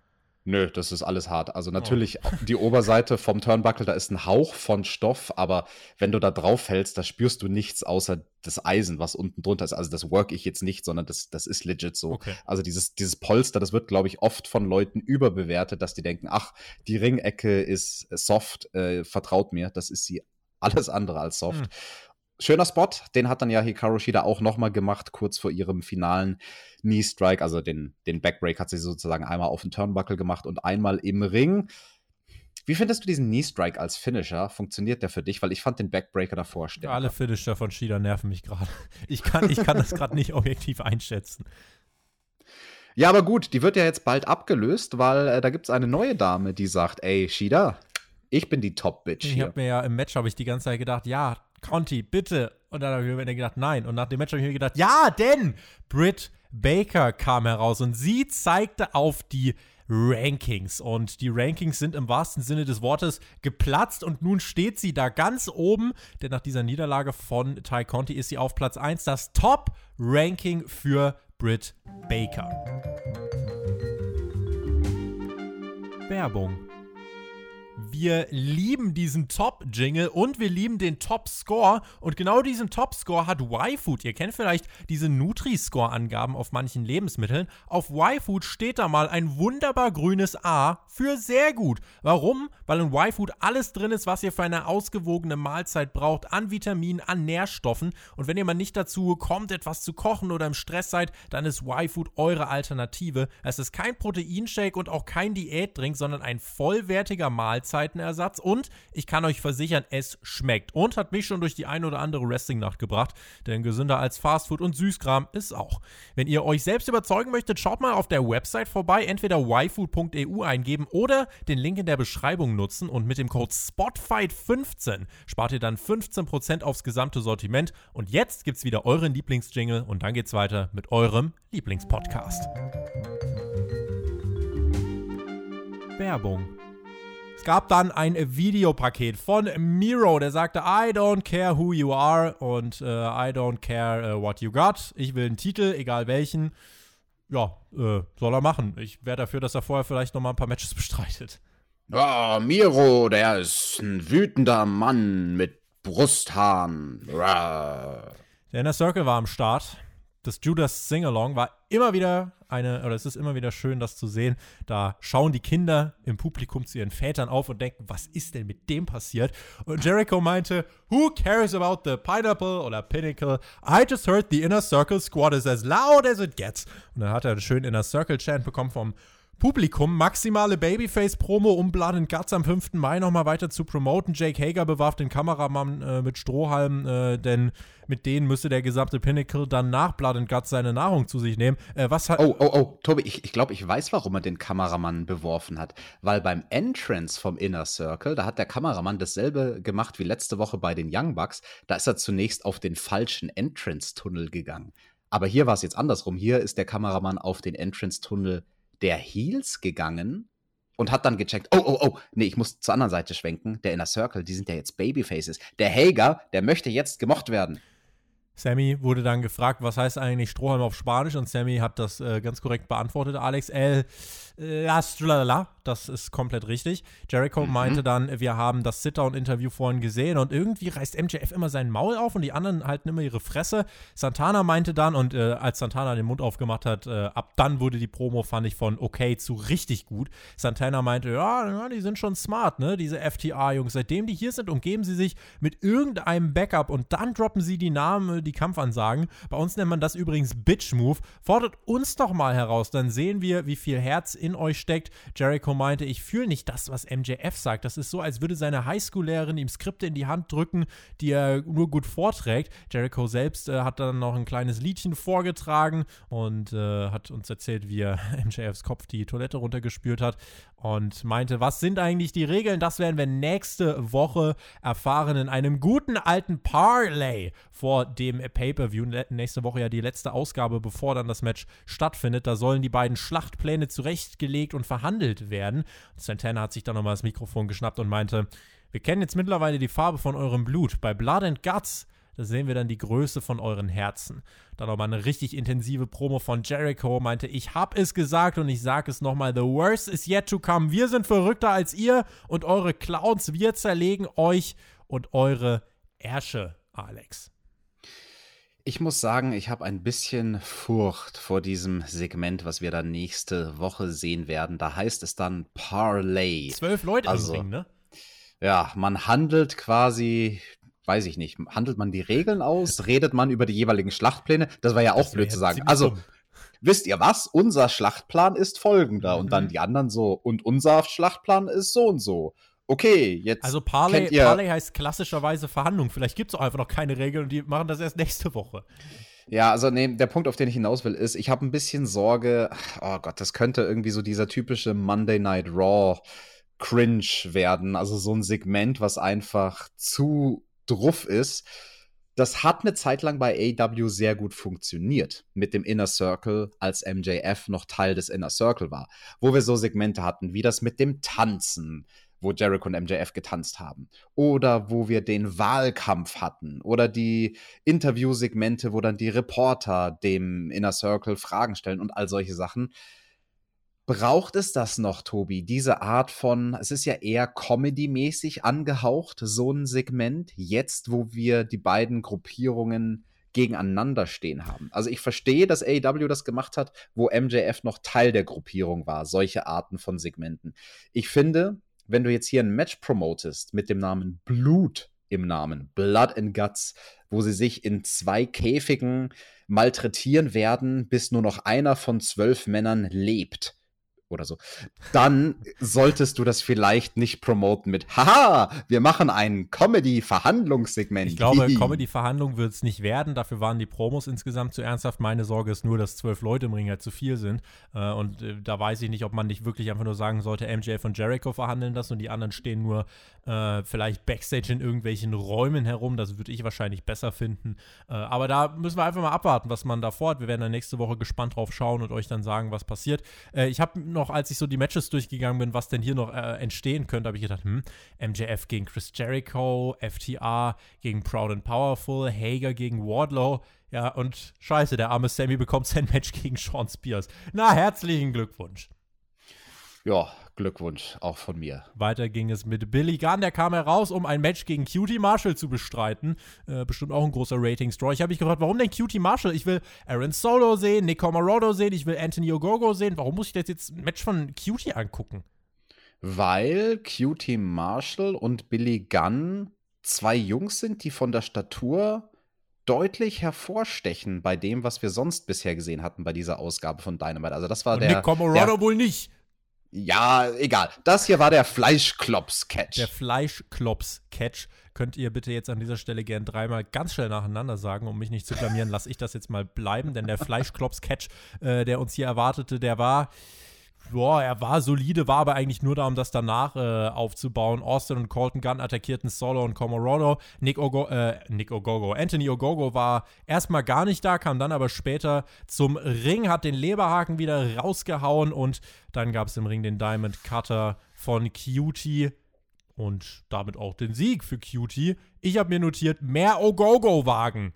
Nö, das ist alles hart. Also natürlich oh. die Oberseite vom Turnbuckle, da ist ein Hauch von Stoff, aber wenn du da drauf fällst, da spürst du nichts außer das Eisen, was unten drunter ist. Also das work ich jetzt nicht, sondern das, das ist legit so. Okay. Also dieses, dieses Polster, das wird, glaube ich, oft von Leuten überbewertet, dass die denken, ach, die Ringecke ist soft, äh, vertraut mir, das ist sie alles andere als soft. Hm. Schöner Spot, den hat dann ja Hikaru Shida auch nochmal gemacht, kurz vor ihrem finalen Knee Strike. Also den, den Backbreak hat sie sozusagen einmal auf den Turnbuckle gemacht und einmal im Ring. Wie findest du diesen Knee Strike als Finisher? Funktioniert der für dich? Weil ich fand den Backbreaker davor stärker. Alle Finisher von Shida nerven mich gerade. Ich kann, ich kann das gerade nicht objektiv einschätzen. Ja, aber gut, die wird ja jetzt bald abgelöst, weil äh, da gibt es eine neue Dame, die sagt, ey, Shida, ich bin die Top-Bitch Ich habe mir ja im Match, habe ich die ganze Zeit gedacht, ja, Conti, bitte. Und dann habe ich mir gedacht, nein. Und nach dem Match habe ich mir gedacht, ja, denn Britt Baker kam heraus und sie zeigte auf die Rankings. Und die Rankings sind im wahrsten Sinne des Wortes geplatzt und nun steht sie da ganz oben, denn nach dieser Niederlage von Ty Conti ist sie auf Platz 1 das Top-Ranking für Britt Baker. Werbung. Wir lieben diesen Top-Jingle und wir lieben den Top-Score. Und genau diesen Top-Score hat YFood. Ihr kennt vielleicht diese Nutri-Score-Angaben auf manchen Lebensmitteln. Auf YFood steht da mal ein wunderbar grünes A für sehr gut. Warum? Weil in YFood alles drin ist, was ihr für eine ausgewogene Mahlzeit braucht. An Vitaminen, an Nährstoffen. Und wenn ihr mal nicht dazu kommt, etwas zu kochen oder im Stress seid, dann ist YFood eure Alternative. Es ist kein Proteinshake und auch kein Diätdrink, sondern ein vollwertiger Mahlzeit Mahlzeitenersatz und ich kann euch versichern, es schmeckt und hat mich schon durch die ein oder andere Wrestling-Nacht gebracht, denn gesünder als Fastfood und Süßkram ist auch. Wenn ihr euch selbst überzeugen möchtet, schaut mal auf der Website vorbei, entweder yfood.eu eingeben oder den Link in der Beschreibung nutzen und mit dem Code SPOTFIGHT15 spart ihr dann 15% aufs gesamte Sortiment und jetzt gibt's wieder euren Lieblingsjingle und dann geht's weiter mit eurem Lieblingspodcast. Werbung es gab dann ein Videopaket von Miro, der sagte, I don't care who you are und uh, I don't care uh, what you got. Ich will einen Titel, egal welchen. Ja, äh, soll er machen. Ich wäre dafür, dass er vorher vielleicht noch mal ein paar Matches bestreitet. Ah, Miro, der ist ein wütender Mann mit Brusthaaren. Der Inner Circle war am Start. Das Judas Singalong war immer wieder eine, oder es ist immer wieder schön, das zu sehen. Da schauen die Kinder im Publikum zu ihren Vätern auf und denken, was ist denn mit dem passiert? Und Jericho meinte, Who cares about the pineapple oder pinnacle? I just heard the inner circle squad is as loud as it gets. Und dann hat er einen schönen Inner Circle Chant bekommen vom Publikum. Maximale Babyface-Promo, um Blood and Guts am 5. Mai nochmal weiter zu promoten. Jake Hager bewarf den Kameramann äh, mit Strohhalm, äh, denn mit denen müsste der gesamte Pinnacle dann nach Blood and Guts seine Nahrung zu sich nehmen. Äh, was hat oh, oh, oh, Tobi, ich, ich glaube, ich weiß, warum er den Kameramann beworfen hat. Weil beim Entrance vom Inner Circle, da hat der Kameramann dasselbe gemacht wie letzte Woche bei den Young Bucks. Da ist er zunächst auf den falschen Entrance-Tunnel gegangen. Aber hier war es jetzt andersrum. Hier ist der Kameramann auf den Entrance-Tunnel gegangen der Heels gegangen und hat dann gecheckt, oh, oh, oh, nee, ich muss zur anderen Seite schwenken. Der Inner Circle, die sind ja jetzt Babyfaces. Der Hager, der möchte jetzt gemocht werden. Sammy wurde dann gefragt, was heißt eigentlich Strohhalm auf Spanisch? Und Sammy hat das äh, ganz korrekt beantwortet. Alex El Lastrala, das ist komplett richtig. Jericho mhm. meinte dann, wir haben das Sit-Down-Interview vorhin gesehen und irgendwie reißt MJF immer sein Maul auf und die anderen halten immer ihre Fresse. Santana meinte dann, und äh, als Santana den Mund aufgemacht hat, äh, ab dann wurde die Promo, fand ich, von okay zu richtig gut. Santana meinte, ja, ja die sind schon smart, ne, diese FTA-Jungs. Seitdem die hier sind, umgeben sie sich mit irgendeinem Backup und dann droppen sie die Namen, die Kampfansagen. Bei uns nennt man das übrigens Bitch-Move. Fordert uns doch mal heraus, dann sehen wir, wie viel Herz in in euch steckt. Jericho meinte, ich fühle nicht das, was MJF sagt. Das ist so, als würde seine Highschool-Lehrerin ihm Skripte in die Hand drücken, die er nur gut vorträgt. Jericho selbst äh, hat dann noch ein kleines Liedchen vorgetragen und äh, hat uns erzählt, wie er MJFs Kopf die Toilette runtergespült hat und meinte, was sind eigentlich die Regeln? Das werden wir nächste Woche erfahren in einem guten alten Parlay vor dem Pay-per-View. Nächste Woche ja die letzte Ausgabe, bevor dann das Match stattfindet. Da sollen die beiden Schlachtpläne zurechtgelegt und verhandelt werden. Santana hat sich dann nochmal das Mikrofon geschnappt und meinte, wir kennen jetzt mittlerweile die Farbe von eurem Blut. Bei Blood and Guts da sehen wir dann die Größe von euren Herzen. Dann nochmal eine richtig intensive Promo von Jericho, meinte, ich hab es gesagt und ich sag es nochmal, the worst is yet to come. Wir sind verrückter als ihr und eure Clowns, wir zerlegen euch und eure Ärsche, Alex. Ich muss sagen, ich habe ein bisschen Furcht vor diesem Segment, was wir dann nächste Woche sehen werden. Da heißt es dann Parlay. Zwölf Leute also, im Ring, ne? Ja, man handelt quasi weiß ich nicht, handelt man die Regeln aus? Redet man über die jeweiligen Schlachtpläne? Das war ja auch blöd zu sagen. Also, dumm. wisst ihr was? Unser Schlachtplan ist folgender. Mhm. Und dann mhm. die anderen so, und unser Schlachtplan ist so und so. Okay, jetzt. Also Parley, Parley heißt klassischerweise Verhandlung. Vielleicht gibt es auch einfach noch keine Regeln und die machen das erst nächste Woche. Ja, also nee, der Punkt, auf den ich hinaus will, ist, ich habe ein bisschen Sorge, oh Gott, das könnte irgendwie so dieser typische Monday Night Raw Cringe werden. Also so ein Segment, was einfach zu druff ist. Das hat eine Zeit lang bei AW sehr gut funktioniert mit dem Inner Circle, als MJF noch Teil des Inner Circle war, wo wir so Segmente hatten, wie das mit dem Tanzen, wo Jericho und MJF getanzt haben. Oder wo wir den Wahlkampf hatten. Oder die Interviewsegmente, wo dann die Reporter dem Inner Circle Fragen stellen und all solche Sachen. Braucht es das noch, Tobi? Diese Art von, es ist ja eher Comedy-mäßig angehaucht, so ein Segment, jetzt, wo wir die beiden Gruppierungen gegeneinander stehen haben. Also ich verstehe, dass AEW das gemacht hat, wo MJF noch Teil der Gruppierung war, solche Arten von Segmenten. Ich finde, wenn du jetzt hier ein Match promotest mit dem Namen Blut im Namen, Blood and Guts, wo sie sich in zwei Käfigen malträtieren werden, bis nur noch einer von zwölf Männern lebt oder so, dann solltest du das vielleicht nicht promoten mit Haha, wir machen ein Comedy-Verhandlungssegment. Ich glaube, Comedy-Verhandlung wird es nicht werden. Dafür waren die Promos insgesamt zu ernsthaft. Meine Sorge ist nur, dass zwölf Leute im Ring halt zu viel sind. Äh, und äh, da weiß ich nicht, ob man nicht wirklich einfach nur sagen sollte, MJF und Jericho verhandeln das und die anderen stehen nur äh, vielleicht Backstage in irgendwelchen Räumen herum. Das würde ich wahrscheinlich besser finden. Äh, aber da müssen wir einfach mal abwarten, was man da vorhat. Wir werden dann nächste Woche gespannt drauf schauen und euch dann sagen, was passiert. Äh, ich habe noch, als ich so die Matches durchgegangen bin, was denn hier noch äh, entstehen könnte, habe ich gedacht, hm, MJF gegen Chris Jericho, FTA gegen Proud and Powerful, Hager gegen Wardlow. Ja, und scheiße, der arme Sammy bekommt sein Match gegen Sean Spears. Na, herzlichen Glückwunsch. Ja, Glückwunsch auch von mir. Weiter ging es mit Billy Gunn. Der kam heraus, um ein Match gegen Cutie Marshall zu bestreiten. Äh, bestimmt auch ein großer Ratings-Draw. Ich habe mich gefragt, warum denn Cutie Marshall? Ich will Aaron Solo sehen, Nick Comorodo sehen, ich will Anthony Ogogo sehen. Warum muss ich das jetzt ein Match von Cutie angucken? Weil Cutie Marshall und Billy Gunn zwei Jungs sind, die von der Statur deutlich hervorstechen bei dem, was wir sonst bisher gesehen hatten bei dieser Ausgabe von Dynamite. Also das war und der. Nick Comorodo wohl nicht. Ja, egal. Das hier war der Fleischklops-Catch. Der Fleischklops-Catch. Könnt ihr bitte jetzt an dieser Stelle gern dreimal ganz schnell nacheinander sagen, um mich nicht zu blamieren, lasse ich das jetzt mal bleiben, denn der Fleischklops-Catch, äh, der uns hier erwartete, der war boah, er war solide, war aber eigentlich nur da, um das danach äh, aufzubauen. Austin und Colton Gunn attackierten Solo und Comorodo. Nick, Ogo, äh, Nick Ogogo, Anthony Ogogo war erstmal gar nicht da, kam dann aber später zum Ring, hat den Leberhaken wieder rausgehauen und dann gab es im Ring den Diamond Cutter von Cutie und damit auch den Sieg für Cutie. Ich habe mir notiert, mehr Ogogo-Wagen.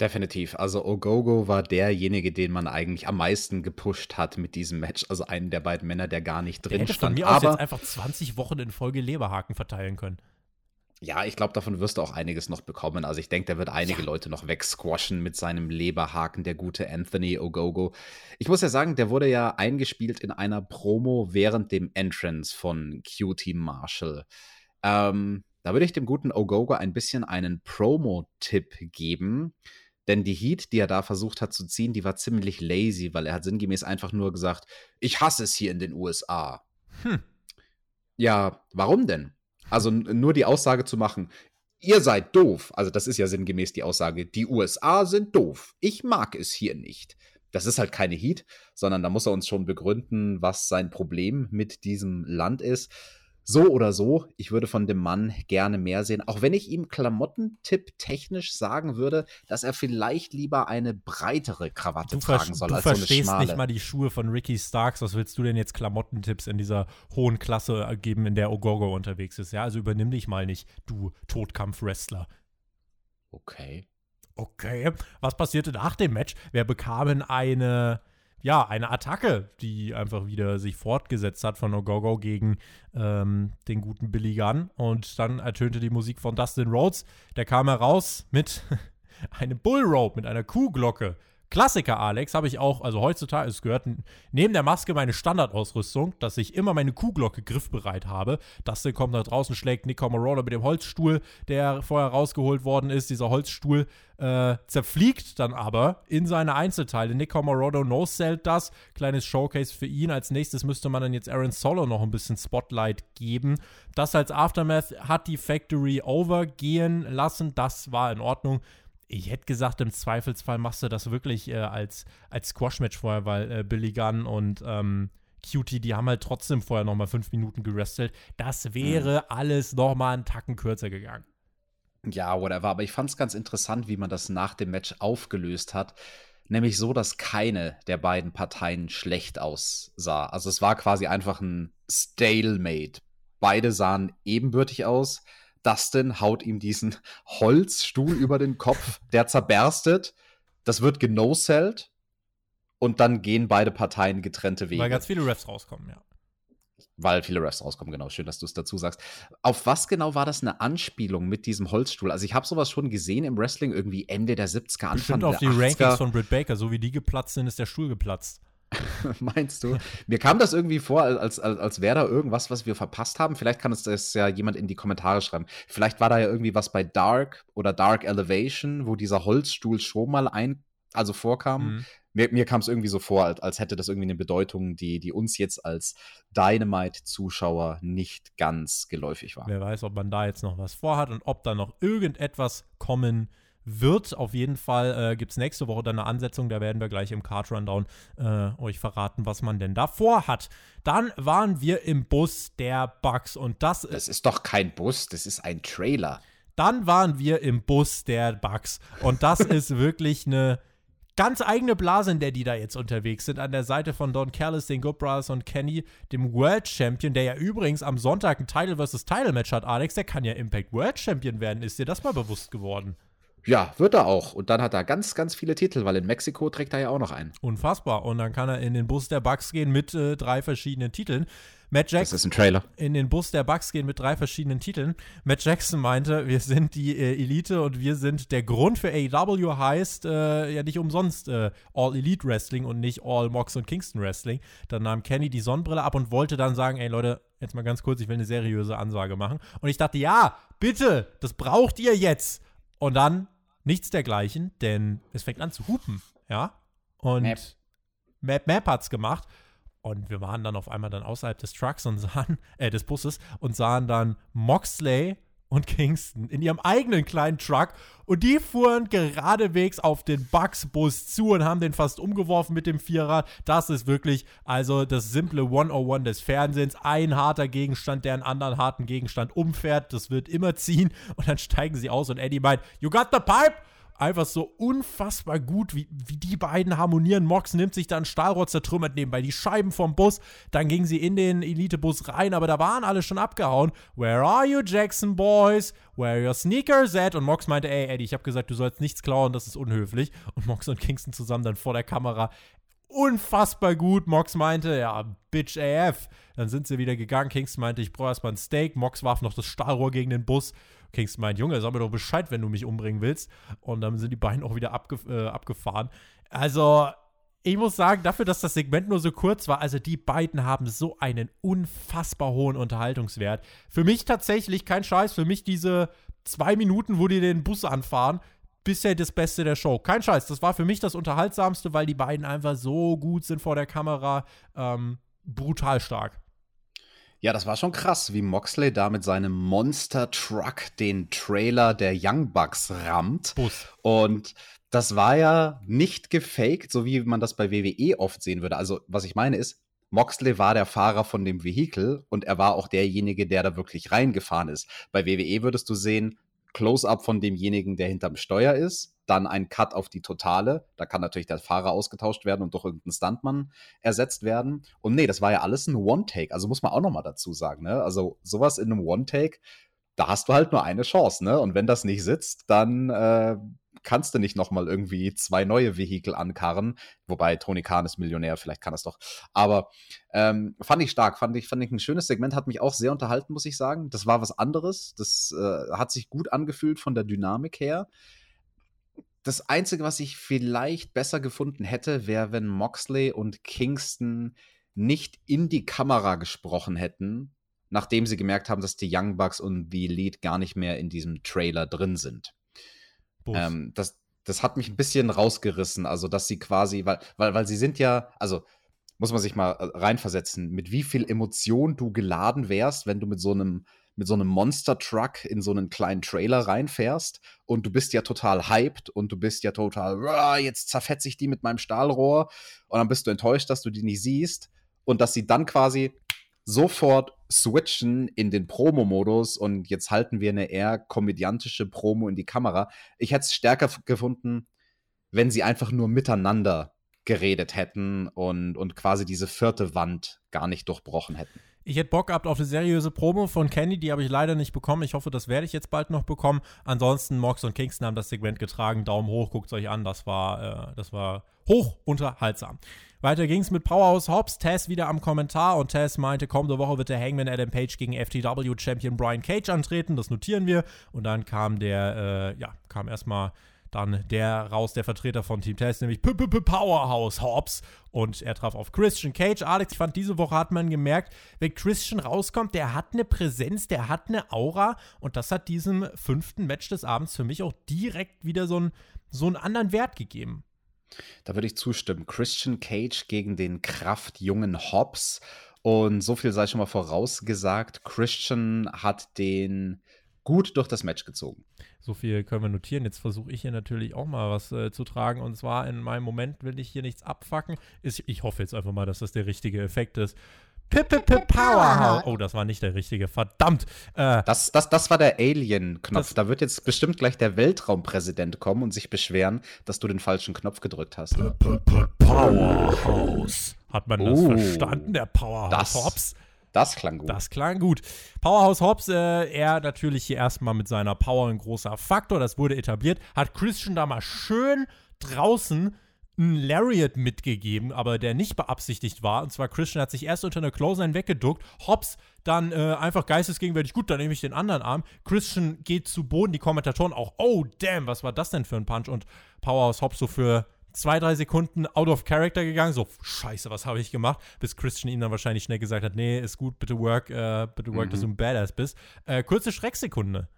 Definitiv. Also Ogogo war derjenige, den man eigentlich am meisten gepusht hat mit diesem Match. Also einen der beiden Männer, der gar nicht drin der hätte stand. Von mir aus jetzt einfach 20 Wochen in Folge Leberhaken verteilen können. Ja, ich glaube, davon wirst du auch einiges noch bekommen. Also ich denke, der wird einige ja. Leute noch wegsquashen mit seinem Leberhaken, der gute Anthony Ogogo. Ich muss ja sagen, der wurde ja eingespielt in einer Promo während dem Entrance von QT Marshall. Ähm, da würde ich dem guten Ogogo ein bisschen einen Promo-Tipp geben. Denn die Heat, die er da versucht hat zu ziehen, die war ziemlich lazy, weil er hat sinngemäß einfach nur gesagt, ich hasse es hier in den USA. Hm. Ja, warum denn? Also nur die Aussage zu machen, ihr seid doof. Also das ist ja sinngemäß die Aussage, die USA sind doof. Ich mag es hier nicht. Das ist halt keine Heat, sondern da muss er uns schon begründen, was sein Problem mit diesem Land ist so oder so, ich würde von dem Mann gerne mehr sehen, auch wenn ich ihm Klamottentipp technisch sagen würde, dass er vielleicht lieber eine breitere Krawatte du tragen soll als so eine schmale. Du verstehst nicht mal die Schuhe von Ricky Starks, was willst du denn jetzt Klamottentipps in dieser hohen Klasse geben, in der Ogogo unterwegs ist? Ja, also übernimm dich mal nicht, du Todkampf-Wrestler. Okay. Okay, was passierte nach dem Match? Wir bekamen eine ja, eine Attacke, die einfach wieder sich fortgesetzt hat von Ogogo gegen ähm, den guten Billy Gunn. Und dann ertönte die Musik von Dustin Rhodes. Der kam heraus mit einem Bullrope, mit einer Kuhglocke. Klassiker, Alex, habe ich auch, also heutzutage, es gehört neben der Maske meine Standardausrüstung, dass ich immer meine Kuhglocke griffbereit habe. Das kommt nach draußen, schlägt Nick Marauder mit dem Holzstuhl, der vorher rausgeholt worden ist. Dieser Holzstuhl äh, zerfliegt dann aber in seine Einzelteile. Nick Marauder no-sellt das. Kleines Showcase für ihn. Als nächstes müsste man dann jetzt Aaron Solo noch ein bisschen Spotlight geben. Das als Aftermath hat die Factory overgehen lassen. Das war in Ordnung ich hätte gesagt, im Zweifelsfall machst du das wirklich äh, als, als Squash-Match vorher, weil äh, Billy Gunn und ähm, Cutie, die haben halt trotzdem vorher nochmal fünf Minuten gerestelt. Das wäre mhm. alles nochmal einen Tacken kürzer gegangen. Ja, whatever. Aber ich fand es ganz interessant, wie man das nach dem Match aufgelöst hat. Nämlich so, dass keine der beiden Parteien schlecht aussah. Also es war quasi einfach ein Stalemate. Beide sahen ebenbürtig aus. Dustin haut ihm diesen Holzstuhl über den Kopf, der zerberstet. Das wird genocellt und dann gehen beide Parteien getrennte Wege. Weil ganz viele Refs rauskommen, ja. Weil viele Refs rauskommen, genau. Schön, dass du es dazu sagst. Auf was genau war das eine Anspielung mit diesem Holzstuhl? Also ich habe sowas schon gesehen im Wrestling, irgendwie Ende der 70er, Anfang Bestimmt auf die 80er. Rankings von Britt Baker. So wie die geplatzt sind, ist der Stuhl geplatzt. Meinst du? Mir kam das irgendwie vor, als, als, als wäre da irgendwas, was wir verpasst haben. Vielleicht kann es das ja jemand in die Kommentare schreiben. Vielleicht war da ja irgendwie was bei Dark oder Dark Elevation, wo dieser Holzstuhl schon mal ein, also vorkam. Mhm. Mir, mir kam es irgendwie so vor, als, als hätte das irgendwie eine Bedeutung, die, die uns jetzt als Dynamite-Zuschauer nicht ganz geläufig war. Wer weiß, ob man da jetzt noch was vorhat und ob da noch irgendetwas kommen wird wird. Auf jeden Fall äh, gibt es nächste Woche dann eine Ansetzung, da werden wir gleich im Card Rundown äh, euch verraten, was man denn davor hat. Dann waren wir im Bus der Bugs und das Das ist doch kein Bus, das ist ein Trailer. Dann waren wir im Bus der Bugs und das ist wirklich eine ganz eigene Blase, in der die da jetzt unterwegs sind, an der Seite von Don Callis, den Good Brothers und Kenny, dem World Champion, der ja übrigens am Sonntag ein Title vs. Title Match hat, Alex, der kann ja Impact World Champion werden. Ist dir das mal bewusst geworden? Ja, wird er auch. Und dann hat er ganz, ganz viele Titel, weil in Mexiko trägt er ja auch noch einen. Unfassbar. Und dann kann er in den Bus der Bucks gehen mit äh, drei verschiedenen Titeln. Matt Jackson. Das ist ein Trailer. In den Bus der Bucks gehen mit drei verschiedenen Titeln. Matt Jackson meinte, wir sind die äh, Elite und wir sind der Grund für AEW heißt äh, ja nicht umsonst äh, All Elite Wrestling und nicht All Mox und Kingston Wrestling. Dann nahm Kenny die Sonnenbrille ab und wollte dann sagen, ey Leute, jetzt mal ganz kurz, ich will eine seriöse Ansage machen. Und ich dachte, ja, bitte, das braucht ihr jetzt. Und dann Nichts dergleichen, denn es fängt an zu hupen, ja. Und Map, Map, Map hat's gemacht. Und wir waren dann auf einmal dann außerhalb des Trucks und sahen, äh, des Busses und sahen dann Moxley und Kingston in ihrem eigenen kleinen Truck und die fuhren geradewegs auf den Bugs-Bus zu und haben den fast umgeworfen mit dem Vierrad. Das ist wirklich also das simple 101 des Fernsehens. Ein harter Gegenstand, der einen anderen harten Gegenstand umfährt. Das wird immer ziehen und dann steigen sie aus und Eddie meint, You got the pipe? Einfach so unfassbar gut, wie, wie die beiden harmonieren. Mox nimmt sich dann Stahlrohr zertrümmert nebenbei die Scheiben vom Bus. Dann gingen sie in den Elitebus rein, aber da waren alle schon abgehauen. Where are you, Jackson Boys? Where are your sneakers at? Und Mox meinte, ey, Eddie, ich habe gesagt, du sollst nichts klauen, das ist unhöflich. Und Mox und Kingston zusammen dann vor der Kamera unfassbar gut. Mox meinte, ja, Bitch AF. Dann sind sie wieder gegangen. Kingston meinte, ich brauche erstmal ein Steak. Mox warf noch das Stahlrohr gegen den Bus. Kingston meint, Junge, sag mir doch Bescheid, wenn du mich umbringen willst. Und dann sind die beiden auch wieder abgef äh, abgefahren. Also, ich muss sagen, dafür, dass das Segment nur so kurz war, also die beiden haben so einen unfassbar hohen Unterhaltungswert. Für mich tatsächlich, kein Scheiß, für mich diese zwei Minuten, wo die den Bus anfahren, bisher das Beste der Show. Kein Scheiß, das war für mich das Unterhaltsamste, weil die beiden einfach so gut sind vor der Kamera. Ähm, brutal stark. Ja, das war schon krass, wie Moxley da mit seinem Monster Truck den Trailer der Young Bucks rammt. Bus. Und das war ja nicht gefaked, so wie man das bei WWE oft sehen würde. Also, was ich meine ist, Moxley war der Fahrer von dem Vehikel und er war auch derjenige, der da wirklich reingefahren ist. Bei WWE würdest du sehen, Close-up von demjenigen, der hinterm Steuer ist, dann ein Cut auf die Totale. Da kann natürlich der Fahrer ausgetauscht werden und durch irgendeinen Stuntmann ersetzt werden. Und nee, das war ja alles ein One-Take. Also muss man auch nochmal dazu sagen. Ne? Also sowas in einem One-Take, da hast du halt nur eine Chance. Ne? Und wenn das nicht sitzt, dann äh, kannst du nicht nochmal irgendwie zwei neue Vehikel ankarren. Wobei Tony Khan ist Millionär, vielleicht kann das doch. Aber ähm, fand ich stark, fand ich, fand ich ein schönes Segment, hat mich auch sehr unterhalten, muss ich sagen. Das war was anderes. Das äh, hat sich gut angefühlt von der Dynamik her. Das Einzige, was ich vielleicht besser gefunden hätte, wäre, wenn Moxley und Kingston nicht in die Kamera gesprochen hätten, nachdem sie gemerkt haben, dass die Young Bucks und The Elite gar nicht mehr in diesem Trailer drin sind. Ähm, das, das hat mich ein bisschen rausgerissen, also dass sie quasi, weil, weil, weil sie sind ja, also muss man sich mal äh, reinversetzen, mit wie viel Emotion du geladen wärst, wenn du mit so einem mit so einem Monster-Truck in so einen kleinen Trailer reinfährst und du bist ja total hyped und du bist ja total, jetzt zerfetze ich die mit meinem Stahlrohr und dann bist du enttäuscht, dass du die nicht siehst und dass sie dann quasi sofort switchen in den Promo-Modus und jetzt halten wir eine eher komödiantische Promo in die Kamera. Ich hätte es stärker gefunden, wenn sie einfach nur miteinander geredet hätten und, und quasi diese vierte Wand gar nicht durchbrochen hätten. Ich hätte Bock gehabt auf eine seriöse Promo von Kenny, die habe ich leider nicht bekommen. Ich hoffe, das werde ich jetzt bald noch bekommen. Ansonsten, Mox und Kingston haben das Segment getragen. Daumen hoch, guckt es euch an. Das war, äh, das war hoch unterhaltsam. Weiter ging es mit Powerhouse Hobbs. Tess wieder am Kommentar und Tess meinte, kommende Woche wird der Hangman Adam Page gegen FTW-Champion Brian Cage antreten. Das notieren wir. Und dann kam der, äh, ja, kam erstmal dann der raus, der Vertreter von Team Test, nämlich Powerhouse Hobbs. Und er traf auf Christian Cage. Alex, ich fand, diese Woche hat man gemerkt, wenn Christian rauskommt, der hat eine Präsenz, der hat eine Aura. Und das hat diesem fünften Match des Abends für mich auch direkt wieder so, ein, so einen anderen Wert gegeben. Da würde ich zustimmen. Christian Cage gegen den kraftjungen Hobbs. Und so viel sei schon mal vorausgesagt. Christian hat den gut durch das Match gezogen. So viel können wir notieren. Jetzt versuche ich hier natürlich auch mal was äh, zu tragen. Und zwar in meinem Moment will ich hier nichts abfacken. Ist, ich hoffe jetzt einfach mal, dass das der richtige Effekt ist. Powerhouse. Oh, das war nicht der richtige. Verdammt. Äh, das, das, das war der Alien-Knopf. Da wird jetzt bestimmt gleich der Weltraumpräsident kommen und sich beschweren, dass du den falschen Knopf gedrückt hast. P -p -p Powerhouse. Hat man das oh, verstanden? Der Powerhouse das, Hobbs? Das klang gut. Das klang gut. Powerhouse Hobbs, äh, er natürlich hier erstmal mit seiner Power ein großer Faktor, das wurde etabliert. Hat Christian da mal schön draußen einen Lariat mitgegeben, aber der nicht beabsichtigt war. Und zwar Christian hat sich erst unter einer Clothesline weggeduckt. Hobbs dann äh, einfach geistesgegenwärtig, gut, dann nehme ich den anderen Arm. Christian geht zu Boden, die Kommentatoren auch, oh damn, was war das denn für ein Punch? Und Powerhouse Hobbs so für zwei, drei Sekunden out of character gegangen, so, scheiße, was habe ich gemacht? Bis Christian ihm dann wahrscheinlich schnell gesagt hat, nee, ist gut, bitte work, äh, bitte work, mhm. dass du ein Badass bist. Äh, kurze Schrecksekunde.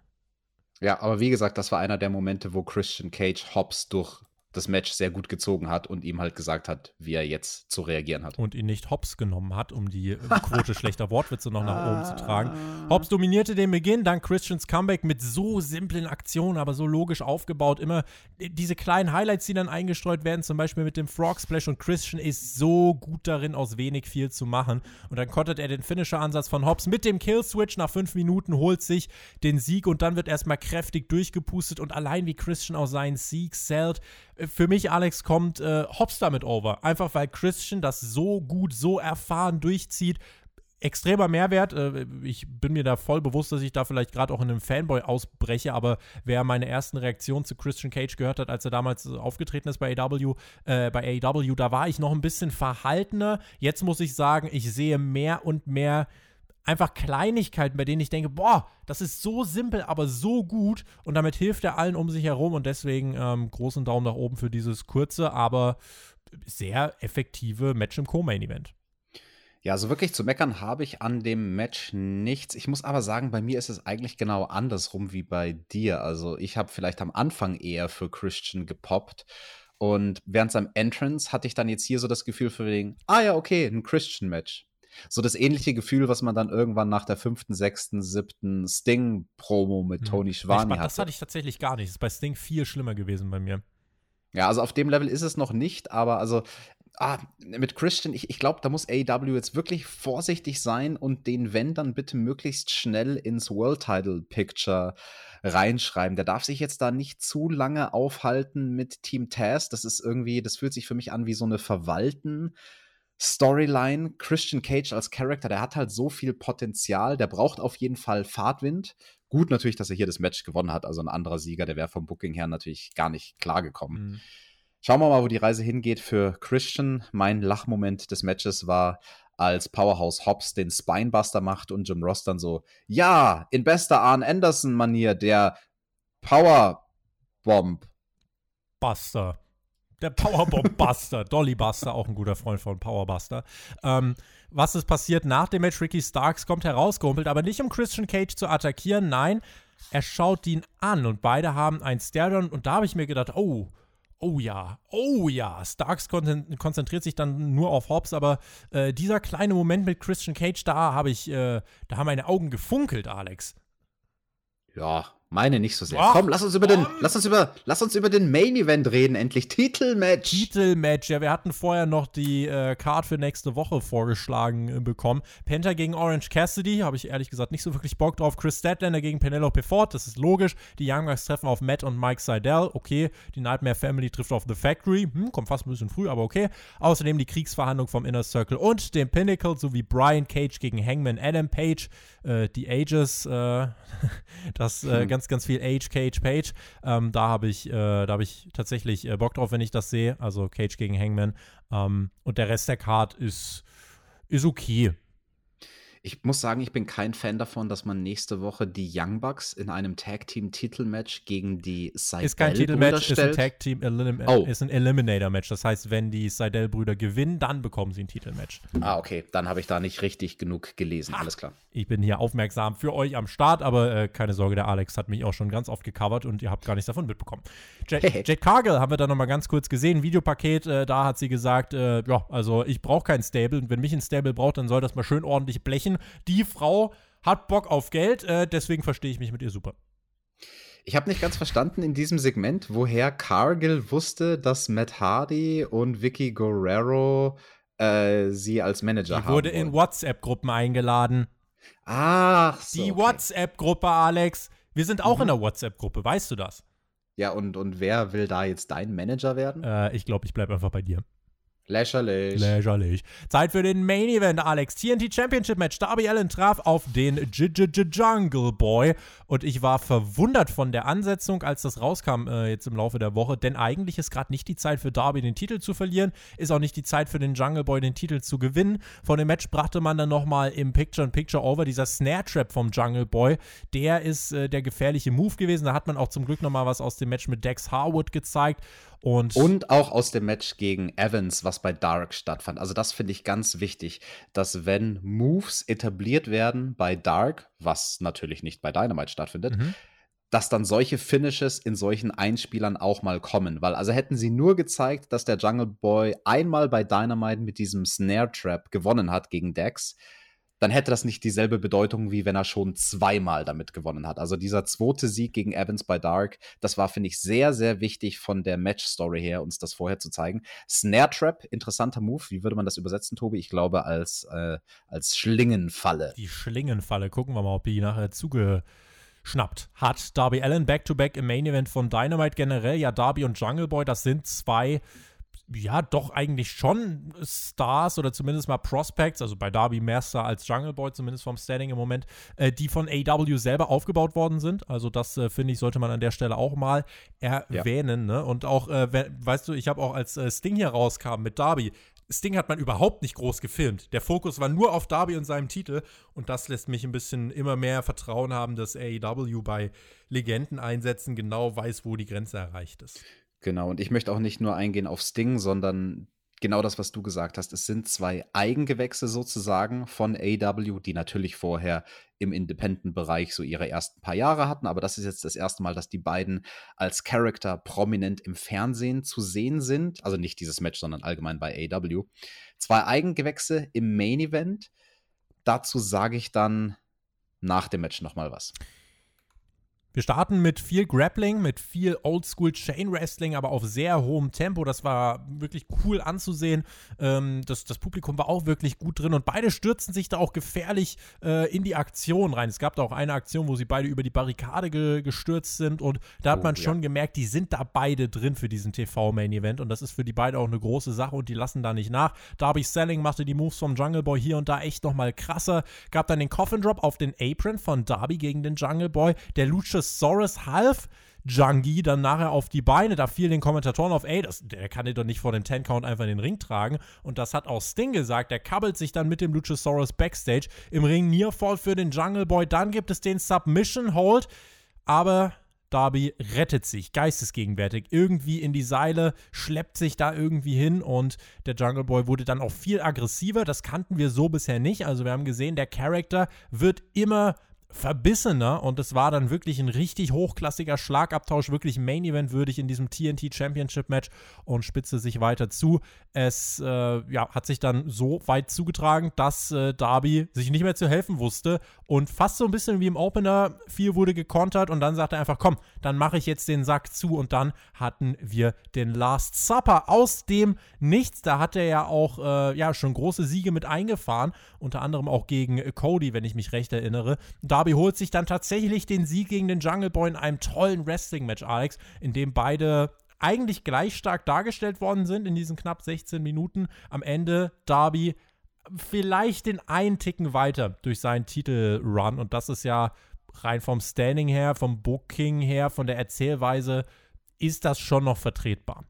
Ja, aber wie gesagt, das war einer der Momente, wo Christian Cage Hobbs durch das Match sehr gut gezogen hat und ihm halt gesagt hat, wie er jetzt zu reagieren hat. Und ihn nicht Hobbs genommen hat, um die Quote schlechter Wortwitze noch nach oben zu tragen. Hobbs dominierte den Beginn, dann Christians Comeback mit so simplen Aktionen, aber so logisch aufgebaut. Immer diese kleinen Highlights, die dann eingestreut werden, zum Beispiel mit dem Frog Splash und Christian ist so gut darin, aus wenig viel zu machen. Und dann kontert er den Finisher-Ansatz von Hobbs mit dem Kill-Switch nach fünf Minuten, holt sich den Sieg und dann wird erstmal kräftig durchgepustet und allein wie Christian auch seinen Sieg zählt, für mich, Alex, kommt äh, Hobbs damit over. Einfach weil Christian das so gut, so erfahren durchzieht. Extremer Mehrwert. Äh, ich bin mir da voll bewusst, dass ich da vielleicht gerade auch in einem Fanboy ausbreche, aber wer meine ersten Reaktionen zu Christian Cage gehört hat, als er damals aufgetreten ist bei AW, äh, bei AW, da war ich noch ein bisschen verhaltener. Jetzt muss ich sagen, ich sehe mehr und mehr einfach Kleinigkeiten, bei denen ich denke, boah, das ist so simpel, aber so gut und damit hilft er allen um sich herum und deswegen ähm, großen Daumen nach oben für dieses kurze, aber sehr effektive Match im Co-Main-Event. Ja, also wirklich zu meckern habe ich an dem Match nichts. Ich muss aber sagen, bei mir ist es eigentlich genau andersrum wie bei dir. Also ich habe vielleicht am Anfang eher für Christian gepoppt. Und während seinem Entrance hatte ich dann jetzt hier so das Gefühl für wegen, ah ja, okay, ein Christian-Match. So das ähnliche Gefühl, was man dann irgendwann nach der fünften, sechsten, siebten Sting-Promo mit hm. Tony Schwani hatte. Das hatte ich tatsächlich gar nicht. Das ist bei Sting viel schlimmer gewesen bei mir. Ja, also auf dem Level ist es noch nicht, aber also ah, mit Christian, ich, ich glaube, da muss AEW jetzt wirklich vorsichtig sein und den Wenn dann bitte möglichst schnell ins World Title Picture reinschreiben. Der darf sich jetzt da nicht zu lange aufhalten mit Team Taz. Das ist irgendwie, das fühlt sich für mich an wie so eine Verwalten. Storyline, Christian Cage als Charakter, der hat halt so viel Potenzial, der braucht auf jeden Fall Fahrtwind. Gut natürlich, dass er hier das Match gewonnen hat, also ein anderer Sieger, der wäre vom Booking her natürlich gar nicht klargekommen. Mhm. Schauen wir mal, wo die Reise hingeht für Christian. Mein Lachmoment des Matches war, als Powerhouse Hobbs den Spinebuster macht und Jim Ross dann so, ja, in bester Arn Anderson-Manier, der Powerbomb Buster. Der Powerbomb Buster. Dolly Buster, auch ein guter Freund von Powerbuster. Ähm, was ist passiert nach dem Match? Ricky Starks kommt herausgehumpelt, aber nicht um Christian Cage zu attackieren. Nein, er schaut ihn an und beide haben ein Stare-Down und da habe ich mir gedacht, oh, oh ja, oh ja. Starks konzentriert sich dann nur auf Hobbs, aber äh, dieser kleine Moment mit Christian Cage, da habe ich, äh, da haben meine Augen gefunkelt, Alex. Ja, meine nicht so sehr. Ach, komm, lass uns über den, lass uns über, lass uns über den Main Event reden, endlich. Titelmatch. Titelmatch, ja, wir hatten vorher noch die äh, Card für nächste Woche vorgeschlagen äh, bekommen. Penta gegen Orange Cassidy, habe ich ehrlich gesagt nicht so wirklich Bock drauf. Chris Statlander gegen Penelope Ford, das ist logisch. Die Young Bucks treffen auf Matt und Mike Seidel, okay. Die Nightmare Family trifft auf The Factory, hm, kommt fast ein bisschen früh, aber okay. Außerdem die Kriegsverhandlung vom Inner Circle und dem Pinnacle sowie Brian Cage gegen Hangman Adam Page. Äh, die Ages, äh, das äh, hm. ganz, ganz viel Age, Cage, Page. Ähm, da habe ich, äh, da ich tatsächlich äh, Bock drauf, wenn ich das sehe. Also Cage gegen Hangman. Ähm, und der Rest der Card ist, ist okay. Ich muss sagen, ich bin kein Fan davon, dass man nächste Woche die Young Bucks in einem Tag Team Titelmatch gegen die Seidel Ist kein Titelmatch, ist ein Tag Team Elim oh. ist ein Eliminator Match. Das heißt, wenn die Seidel Brüder gewinnen, dann bekommen sie ein Titelmatch. Ah, okay, dann habe ich da nicht richtig genug gelesen. Ha. Alles klar. Ich bin hier aufmerksam für euch am Start, aber äh, keine Sorge, der Alex hat mich auch schon ganz oft gecovert und ihr habt gar nichts davon mitbekommen. Jade Cargill haben wir da nochmal ganz kurz gesehen, Videopaket, äh, da hat sie gesagt, äh, ja, also ich brauche kein Stable und wenn mich ein Stable braucht, dann soll das mal schön ordentlich blechen. Die Frau hat Bock auf Geld, äh, deswegen verstehe ich mich mit ihr super. Ich habe nicht ganz verstanden in diesem Segment, woher Cargill wusste, dass Matt Hardy und Vicky Guerrero äh, sie als Manager Die haben. wurde in WhatsApp-Gruppen eingeladen. Ach, so, Die okay. WhatsApp-Gruppe, Alex. Wir sind auch mhm. in der WhatsApp-Gruppe, weißt du das? Ja, und, und wer will da jetzt dein Manager werden? Äh, ich glaube, ich bleibe einfach bei dir. Lächerlich. Lächerlich. Zeit für den Main Event, Alex. TNT Championship Match. Darby Allen traf auf den J -J -J Jungle Boy. Und ich war verwundert von der Ansetzung, als das rauskam äh, jetzt im Laufe der Woche. Denn eigentlich ist gerade nicht die Zeit für Darby den Titel zu verlieren. Ist auch nicht die Zeit für den Jungle Boy den Titel zu gewinnen. Von dem Match brachte man dann nochmal im Picture-in-Picture-Over dieser Snare Trap vom Jungle Boy. Der ist äh, der gefährliche Move gewesen. Da hat man auch zum Glück nochmal was aus dem Match mit Dex Harwood gezeigt. Und, und auch aus dem Match gegen Evans, was bei Dark stattfand. Also das finde ich ganz wichtig, dass wenn Moves etabliert werden bei Dark, was natürlich nicht bei Dynamite stattfindet, mhm. dass dann solche Finishes in solchen Einspielern auch mal kommen. Weil also hätten sie nur gezeigt, dass der Jungle Boy einmal bei Dynamite mit diesem Snare Trap gewonnen hat gegen Dex, dann hätte das nicht dieselbe Bedeutung, wie wenn er schon zweimal damit gewonnen hat. Also dieser zweite Sieg gegen Evans bei Dark, das war, finde ich, sehr, sehr wichtig von der Match-Story her, uns das vorher zu zeigen. Snare Trap, interessanter Move. Wie würde man das übersetzen, Tobi? Ich glaube, als, äh, als Schlingenfalle. Die Schlingenfalle. Gucken wir mal, ob die nachher zugeschnappt hat. Darby Allen back-to-back -back im Main Event von Dynamite generell. Ja, Darby und Jungle Boy, das sind zwei ja, doch eigentlich schon Stars oder zumindest mal Prospects, also bei Darby mehr Star als Jungle Boy, zumindest vom Standing im Moment, äh, die von AW selber aufgebaut worden sind. Also das, äh, finde ich, sollte man an der Stelle auch mal erwähnen. Ja. Ne? Und auch, äh, weißt du, ich habe auch als äh, Sting hier rauskam mit Darby, Sting hat man überhaupt nicht groß gefilmt. Der Fokus war nur auf Darby und seinem Titel und das lässt mich ein bisschen immer mehr Vertrauen haben, dass AEW bei Legendeneinsätzen genau weiß, wo die Grenze erreicht ist. Genau, und ich möchte auch nicht nur eingehen auf Sting, sondern genau das, was du gesagt hast. Es sind zwei Eigengewächse sozusagen von AW, die natürlich vorher im Independent-Bereich so ihre ersten paar Jahre hatten, aber das ist jetzt das erste Mal, dass die beiden als Character prominent im Fernsehen zu sehen sind. Also nicht dieses Match, sondern allgemein bei AW. Zwei Eigengewächse im Main Event. Dazu sage ich dann nach dem Match nochmal was. Wir starten mit viel Grappling, mit viel Oldschool Chain Wrestling, aber auf sehr hohem Tempo. Das war wirklich cool anzusehen. Ähm, das, das, Publikum war auch wirklich gut drin und beide stürzen sich da auch gefährlich äh, in die Aktion rein. Es gab da auch eine Aktion, wo sie beide über die Barrikade ge gestürzt sind und da hat oh, man schon ja. gemerkt, die sind da beide drin für diesen TV-Main-Event und das ist für die beiden auch eine große Sache und die lassen da nicht nach. Darby Selling machte die Moves vom Jungle Boy hier und da echt nochmal krasser. Gab dann den Coffin Drop auf den Apron von Darby gegen den Jungle Boy. Der Lucha Luchasaurus half Jungie dann nachher auf die Beine. Da fiel den Kommentatoren auf, ey, das, der kann dir doch nicht vor dem Ten-Count einfach in den Ring tragen. Und das hat auch Sting gesagt. Der kabbelt sich dann mit dem Luchasaurus Backstage im Ring Nearfall für den Jungle Boy. Dann gibt es den Submission Hold. Aber Darby rettet sich geistesgegenwärtig irgendwie in die Seile, schleppt sich da irgendwie hin und der Jungle Boy wurde dann auch viel aggressiver. Das kannten wir so bisher nicht. Also wir haben gesehen, der Charakter wird immer verbissener und es war dann wirklich ein richtig hochklassiger Schlagabtausch, wirklich Main Event würdig in diesem TNT Championship Match und spitzte sich weiter zu. Es äh, ja, hat sich dann so weit zugetragen, dass äh, Darby sich nicht mehr zu helfen wusste und fast so ein bisschen wie im Opener, viel wurde gekontert und dann sagte er einfach, komm, dann mache ich jetzt den Sack zu und dann hatten wir den Last Supper aus dem Nichts. Da hat er ja auch äh, ja, schon große Siege mit eingefahren, unter anderem auch gegen Cody, wenn ich mich recht erinnere. Darby holt sich dann tatsächlich den Sieg gegen den Jungle Boy in einem tollen Wrestling-Match, Alex, in dem beide eigentlich gleich stark dargestellt worden sind in diesen knapp 16 Minuten. Am Ende Darby vielleicht den einen Ticken weiter durch seinen Titelrun und das ist ja rein vom Standing her, vom Booking her, von der Erzählweise ist das schon noch vertretbar.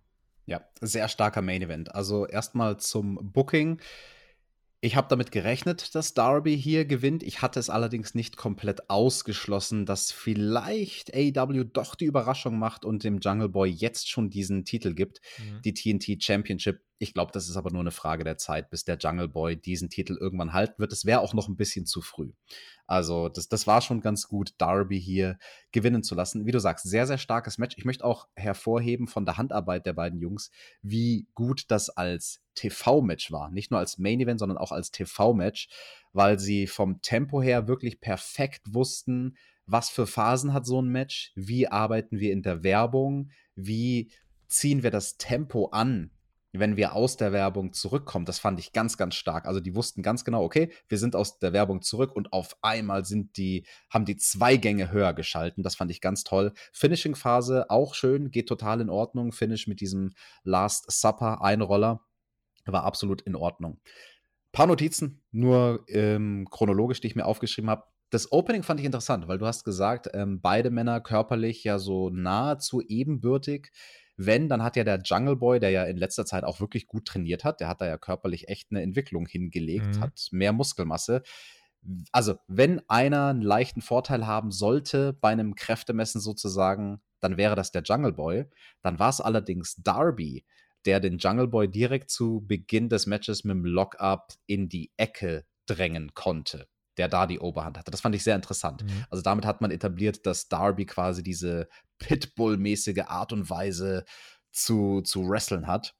Ja, sehr starker Main Event. Also erstmal zum Booking. Ich habe damit gerechnet, dass Darby hier gewinnt. Ich hatte es allerdings nicht komplett ausgeschlossen, dass vielleicht AEW doch die Überraschung macht und dem Jungle Boy jetzt schon diesen Titel gibt, mhm. die TNT Championship. Ich glaube, das ist aber nur eine Frage der Zeit, bis der Jungle Boy diesen Titel irgendwann halten wird. Es wäre auch noch ein bisschen zu früh. Also, das, das war schon ganz gut, Darby hier gewinnen zu lassen. Wie du sagst, sehr, sehr starkes Match. Ich möchte auch hervorheben von der Handarbeit der beiden Jungs, wie gut das als TV-Match war. Nicht nur als Main-Event, sondern auch als TV-Match, weil sie vom Tempo her wirklich perfekt wussten, was für Phasen hat so ein Match, wie arbeiten wir in der Werbung, wie ziehen wir das Tempo an, wenn wir aus der Werbung zurückkommen, das fand ich ganz, ganz stark. Also die wussten ganz genau, okay, wir sind aus der Werbung zurück und auf einmal sind die, haben die zwei Gänge höher geschalten. Das fand ich ganz toll. Finishing-Phase auch schön, geht total in Ordnung. Finish mit diesem Last Supper Einroller war absolut in Ordnung. Paar Notizen, nur ähm, chronologisch, die ich mir aufgeschrieben habe. Das Opening fand ich interessant, weil du hast gesagt, ähm, beide Männer körperlich ja so nahezu ebenbürtig. Wenn, dann hat ja der Jungle Boy, der ja in letzter Zeit auch wirklich gut trainiert hat, der hat da ja körperlich echt eine Entwicklung hingelegt, mhm. hat mehr Muskelmasse. Also, wenn einer einen leichten Vorteil haben sollte bei einem Kräftemessen sozusagen, dann wäre das der Jungle Boy. Dann war es allerdings Darby, der den Jungle Boy direkt zu Beginn des Matches mit dem Lockup in die Ecke drängen konnte der da die Oberhand hatte. Das fand ich sehr interessant. Mhm. Also damit hat man etabliert, dass Darby quasi diese Pitbull-mäßige Art und Weise zu, zu wresteln hat.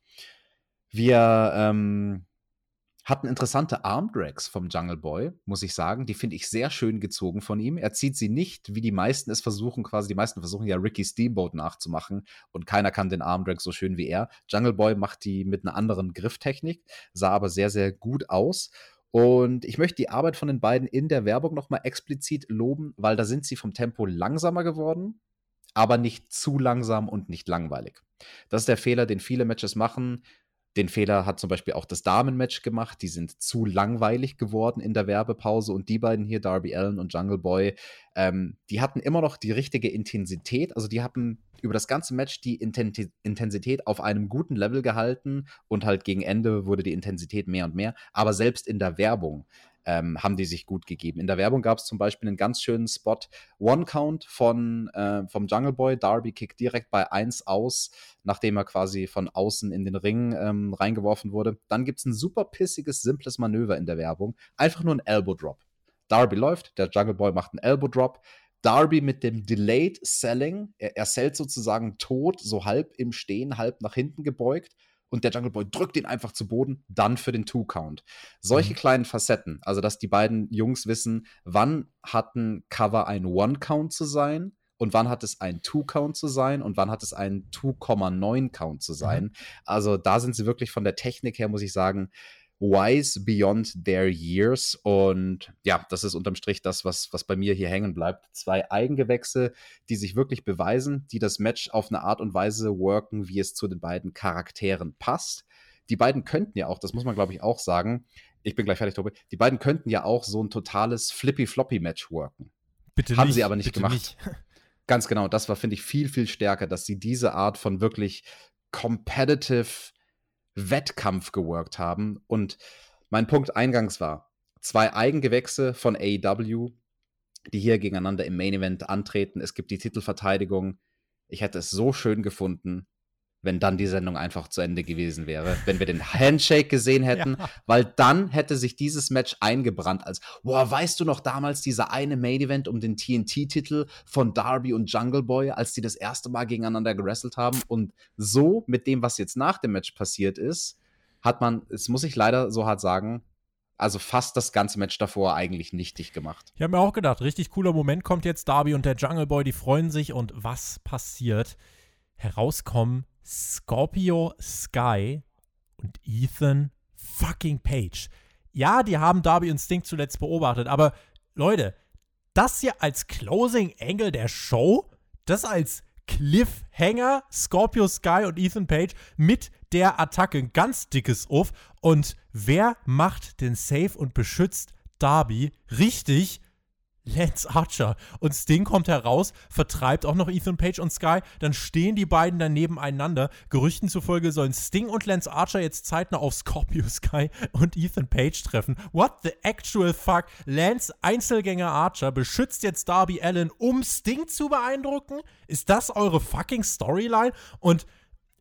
Wir ähm, hatten interessante Armdrags vom Jungle Boy, muss ich sagen. Die finde ich sehr schön gezogen von ihm. Er zieht sie nicht, wie die meisten es versuchen, quasi die meisten versuchen ja Ricky Steamboat nachzumachen und keiner kann den Armdrag so schön wie er. Jungle Boy macht die mit einer anderen Grifftechnik, sah aber sehr, sehr gut aus. Und ich möchte die Arbeit von den beiden in der Werbung nochmal explizit loben, weil da sind sie vom Tempo langsamer geworden, aber nicht zu langsam und nicht langweilig. Das ist der Fehler, den viele Matches machen. Den Fehler hat zum Beispiel auch das Damenmatch gemacht. Die sind zu langweilig geworden in der Werbepause. Und die beiden hier, Darby Allen und Jungle Boy, ähm, die hatten immer noch die richtige Intensität. Also die hatten über das ganze Match die Intensität auf einem guten Level gehalten und halt gegen Ende wurde die Intensität mehr und mehr. Aber selbst in der Werbung ähm, haben die sich gut gegeben. In der Werbung gab es zum Beispiel einen ganz schönen Spot, One Count von, äh, vom Jungle Boy. Darby kickt direkt bei 1 aus, nachdem er quasi von außen in den Ring ähm, reingeworfen wurde. Dann gibt es ein super pissiges, simples Manöver in der Werbung. Einfach nur ein Elbow Drop. Darby läuft, der Jungle Boy macht einen Elbow Drop, Darby mit dem Delayed Selling. Er, er sozusagen tot, so halb im Stehen, halb nach hinten gebeugt. Und der Jungle Boy drückt ihn einfach zu Boden, dann für den Two-Count. Solche mhm. kleinen Facetten, also dass die beiden Jungs wissen, wann hat ein Cover ein One-Count zu sein und wann hat es ein Two-Count zu sein und wann hat es ein 2,9-Count zu sein. Mhm. Also da sind sie wirklich von der Technik her, muss ich sagen, wise beyond their years. Und ja, das ist unterm Strich das, was, was bei mir hier hängen bleibt. Zwei Eigengewächse, die sich wirklich beweisen, die das Match auf eine Art und Weise worken, wie es zu den beiden Charakteren passt. Die beiden könnten ja auch, das muss man glaube ich auch sagen, ich bin gleich fertig, Tobi, die beiden könnten ja auch so ein totales Flippy-Floppy-Match worken. Bitte Haben nicht, sie aber nicht gemacht. Nicht. Ganz genau, das war, finde ich, viel, viel stärker, dass sie diese Art von wirklich competitive Wettkampf geworkt haben. Und mein Punkt eingangs war, zwei Eigengewächse von AEW, die hier gegeneinander im Main Event antreten. Es gibt die Titelverteidigung. Ich hätte es so schön gefunden, wenn dann die Sendung einfach zu Ende gewesen wäre, wenn wir den Handshake gesehen hätten, ja. weil dann hätte sich dieses Match eingebrannt als, boah, weißt du noch damals dieser eine Main Event um den TNT-Titel von Darby und Jungle Boy, als die das erste Mal gegeneinander gewrestelt haben und so mit dem, was jetzt nach dem Match passiert ist, hat man, es muss ich leider so hart sagen, also fast das ganze Match davor eigentlich nichtig gemacht. Ich habe mir auch gedacht, richtig cooler Moment kommt jetzt Darby und der Jungle Boy, die freuen sich und was passiert? Herauskommen Scorpio Sky und Ethan fucking Page. Ja, die haben Darby Instinct zuletzt beobachtet, aber Leute, das hier als Closing Angle der Show, das als Cliffhanger, Scorpio Sky und Ethan Page mit der Attacke, ein ganz dickes Uff. Und wer macht den Safe und beschützt Darby? Richtig, Lance Archer. Und Sting kommt heraus, vertreibt auch noch Ethan Page und Sky. Dann stehen die beiden dann nebeneinander. Gerüchten zufolge sollen Sting und Lance Archer jetzt zeitnah auf Scorpio Sky und Ethan Page treffen. What the actual fuck? Lance Einzelgänger Archer beschützt jetzt Darby Allen, um Sting zu beeindrucken? Ist das eure fucking Storyline? Und,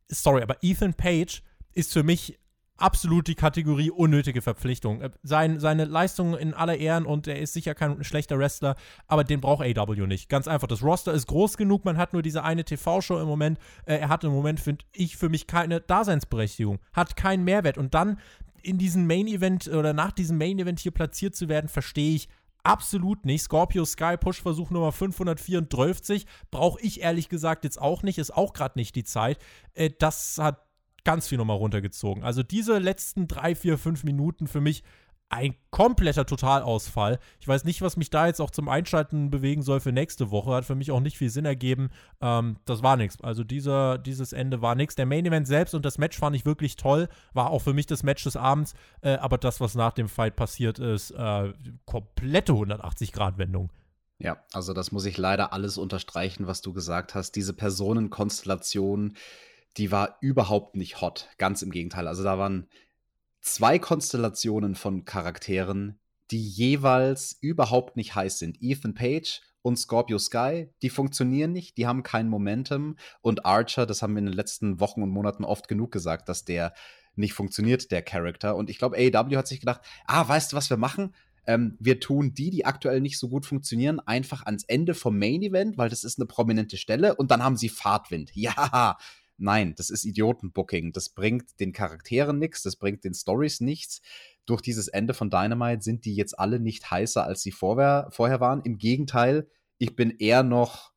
sorry, aber Ethan Page ist für mich absolut die Kategorie unnötige Verpflichtung. Äh, sein, seine Leistungen in aller Ehren und er ist sicher kein schlechter Wrestler, aber den braucht AW nicht. Ganz einfach. Das Roster ist groß genug, man hat nur diese eine TV-Show im Moment. Äh, er hat im Moment, finde ich, für mich keine Daseinsberechtigung, hat keinen Mehrwert. Und dann in diesem Main-Event oder nach diesem Main-Event hier platziert zu werden, verstehe ich absolut nicht. Scorpio Sky Push-Versuch Nummer 534 brauche ich ehrlich gesagt jetzt auch nicht, ist auch gerade nicht die Zeit. Äh, das hat ganz viel nochmal runtergezogen. Also diese letzten drei, vier, fünf Minuten für mich ein kompletter Totalausfall. Ich weiß nicht, was mich da jetzt auch zum Einschalten bewegen soll für nächste Woche. Hat für mich auch nicht viel Sinn ergeben. Ähm, das war nichts. Also dieser, dieses Ende war nichts. Der Main Event selbst und das Match fand ich wirklich toll. War auch für mich das Match des Abends. Äh, aber das, was nach dem Fight passiert ist, äh, komplette 180-Grad-Wendung. Ja, also das muss ich leider alles unterstreichen, was du gesagt hast. Diese Personenkonstellation, die war überhaupt nicht hot. Ganz im Gegenteil. Also da waren zwei Konstellationen von Charakteren, die jeweils überhaupt nicht heiß sind. Ethan Page und Scorpio Sky, die funktionieren nicht, die haben kein Momentum. Und Archer, das haben wir in den letzten Wochen und Monaten oft genug gesagt, dass der nicht funktioniert, der Charakter. Und ich glaube, AEW hat sich gedacht, ah, weißt du, was wir machen? Ähm, wir tun die, die aktuell nicht so gut funktionieren, einfach ans Ende vom Main Event, weil das ist eine prominente Stelle und dann haben sie Fahrtwind. Ja, Nein, das ist Idiotenbooking. Das bringt den Charakteren nichts, das bringt den Stories nichts. Durch dieses Ende von Dynamite sind die jetzt alle nicht heißer, als sie vorher, vorher waren. Im Gegenteil, ich bin eher noch,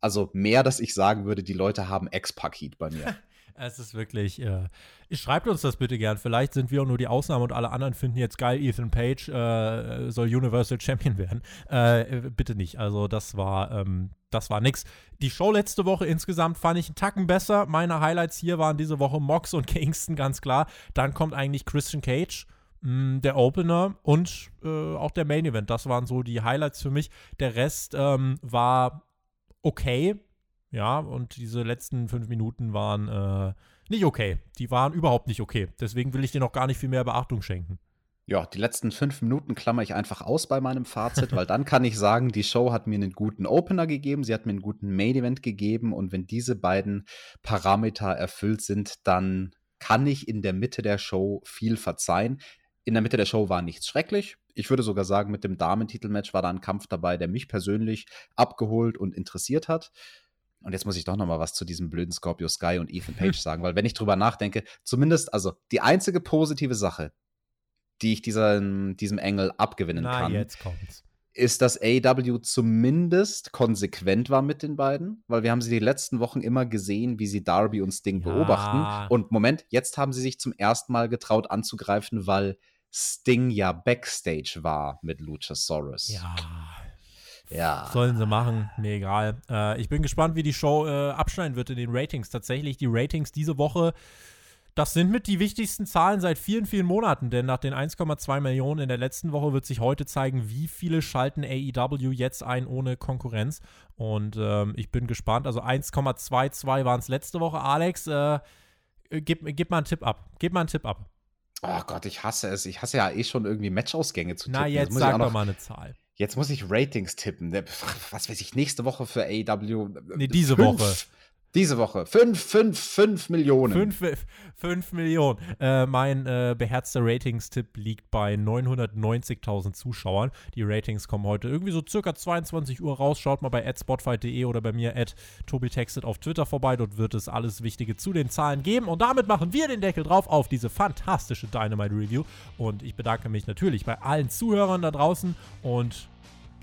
also mehr, dass ich sagen würde, die Leute haben Ex-Paket bei mir. Es ist wirklich. Äh, schreibt uns das bitte gern. Vielleicht sind wir auch nur die Ausnahme und alle anderen finden jetzt geil, Ethan Page äh, soll Universal Champion werden. Äh, bitte nicht. Also, das war, ähm, das war nix. Die Show letzte Woche insgesamt fand ich einen Tacken besser. Meine Highlights hier waren diese Woche Mox und Kingston, ganz klar. Dann kommt eigentlich Christian Cage mm, der Opener und äh, auch der Main Event. Das waren so die Highlights für mich. Der Rest ähm, war okay. Ja, und diese letzten fünf Minuten waren äh, nicht okay. Die waren überhaupt nicht okay. Deswegen will ich dir noch gar nicht viel mehr Beachtung schenken. Ja, die letzten fünf Minuten klammer ich einfach aus bei meinem Fazit, weil dann kann ich sagen, die Show hat mir einen guten Opener gegeben, sie hat mir einen guten Main Event gegeben und wenn diese beiden Parameter erfüllt sind, dann kann ich in der Mitte der Show viel verzeihen. In der Mitte der Show war nichts schrecklich. Ich würde sogar sagen, mit dem Damentitelmatch war da ein Kampf dabei, der mich persönlich abgeholt und interessiert hat. Und jetzt muss ich doch noch mal was zu diesem blöden Scorpio Sky und Ethan Page sagen, weil wenn ich drüber nachdenke, zumindest, also die einzige positive Sache, die ich diesem, diesem Engel abgewinnen Na, kann, jetzt kommt's. ist, dass AW zumindest konsequent war mit den beiden, weil wir haben sie die letzten Wochen immer gesehen, wie sie Darby und Sting ja. beobachten. Und Moment, jetzt haben sie sich zum ersten Mal getraut anzugreifen, weil Sting ja Backstage war mit Luchasaurus. Ja. Ja. Sollen sie machen, mir egal. Äh, ich bin gespannt, wie die Show äh, abschneiden wird in den Ratings. Tatsächlich, die Ratings diese Woche, das sind mit die wichtigsten Zahlen seit vielen, vielen Monaten, denn nach den 1,2 Millionen in der letzten Woche wird sich heute zeigen, wie viele schalten AEW jetzt ein ohne Konkurrenz. Und ähm, ich bin gespannt. Also 1,22 waren es letzte Woche. Alex, äh, gib, gib mal einen Tipp ab. Gib mal einen Tipp ab. Oh Gott, ich hasse es. Ich hasse ja eh schon irgendwie Matchausgänge zu tippen. Na, jetzt sag doch mal eine Zahl. Jetzt muss ich Ratings tippen. Was weiß ich, nächste Woche für AEW. Nee, diese fünf, Woche. Diese Woche. 5, 5, 5 Millionen. 5 Millionen. Äh, mein äh, beherzter Ratings-Tipp liegt bei 990.000 Zuschauern. Die Ratings kommen heute irgendwie so circa 22 Uhr raus. Schaut mal bei adspotfight.de oder bei mir at tobitextet auf Twitter vorbei. Dort wird es alles Wichtige zu den Zahlen geben. Und damit machen wir den Deckel drauf auf diese fantastische Dynamite Review. Und ich bedanke mich natürlich bei allen Zuhörern da draußen und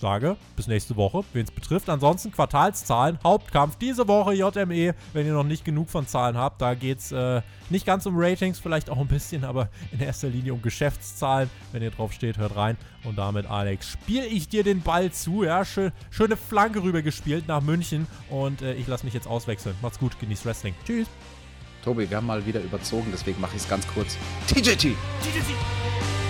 sage, bis nächste Woche, wen es betrifft. Ansonsten Quartalszahlen, Hauptkampf diese Woche JME, wenn ihr noch nicht genug von Zahlen habt. Da geht es äh, nicht ganz um Ratings, vielleicht auch ein bisschen, aber in erster Linie um Geschäftszahlen. Wenn ihr drauf steht, hört rein. Und damit, Alex, spiele ich dir den Ball zu. Ja, schön, schöne Flanke rüber gespielt nach München. Und äh, ich lasse mich jetzt auswechseln. Macht's gut, genießt Wrestling. Tschüss. Tobi, wir haben mal wieder überzogen, deswegen mache ich es ganz kurz. TJT! TJT!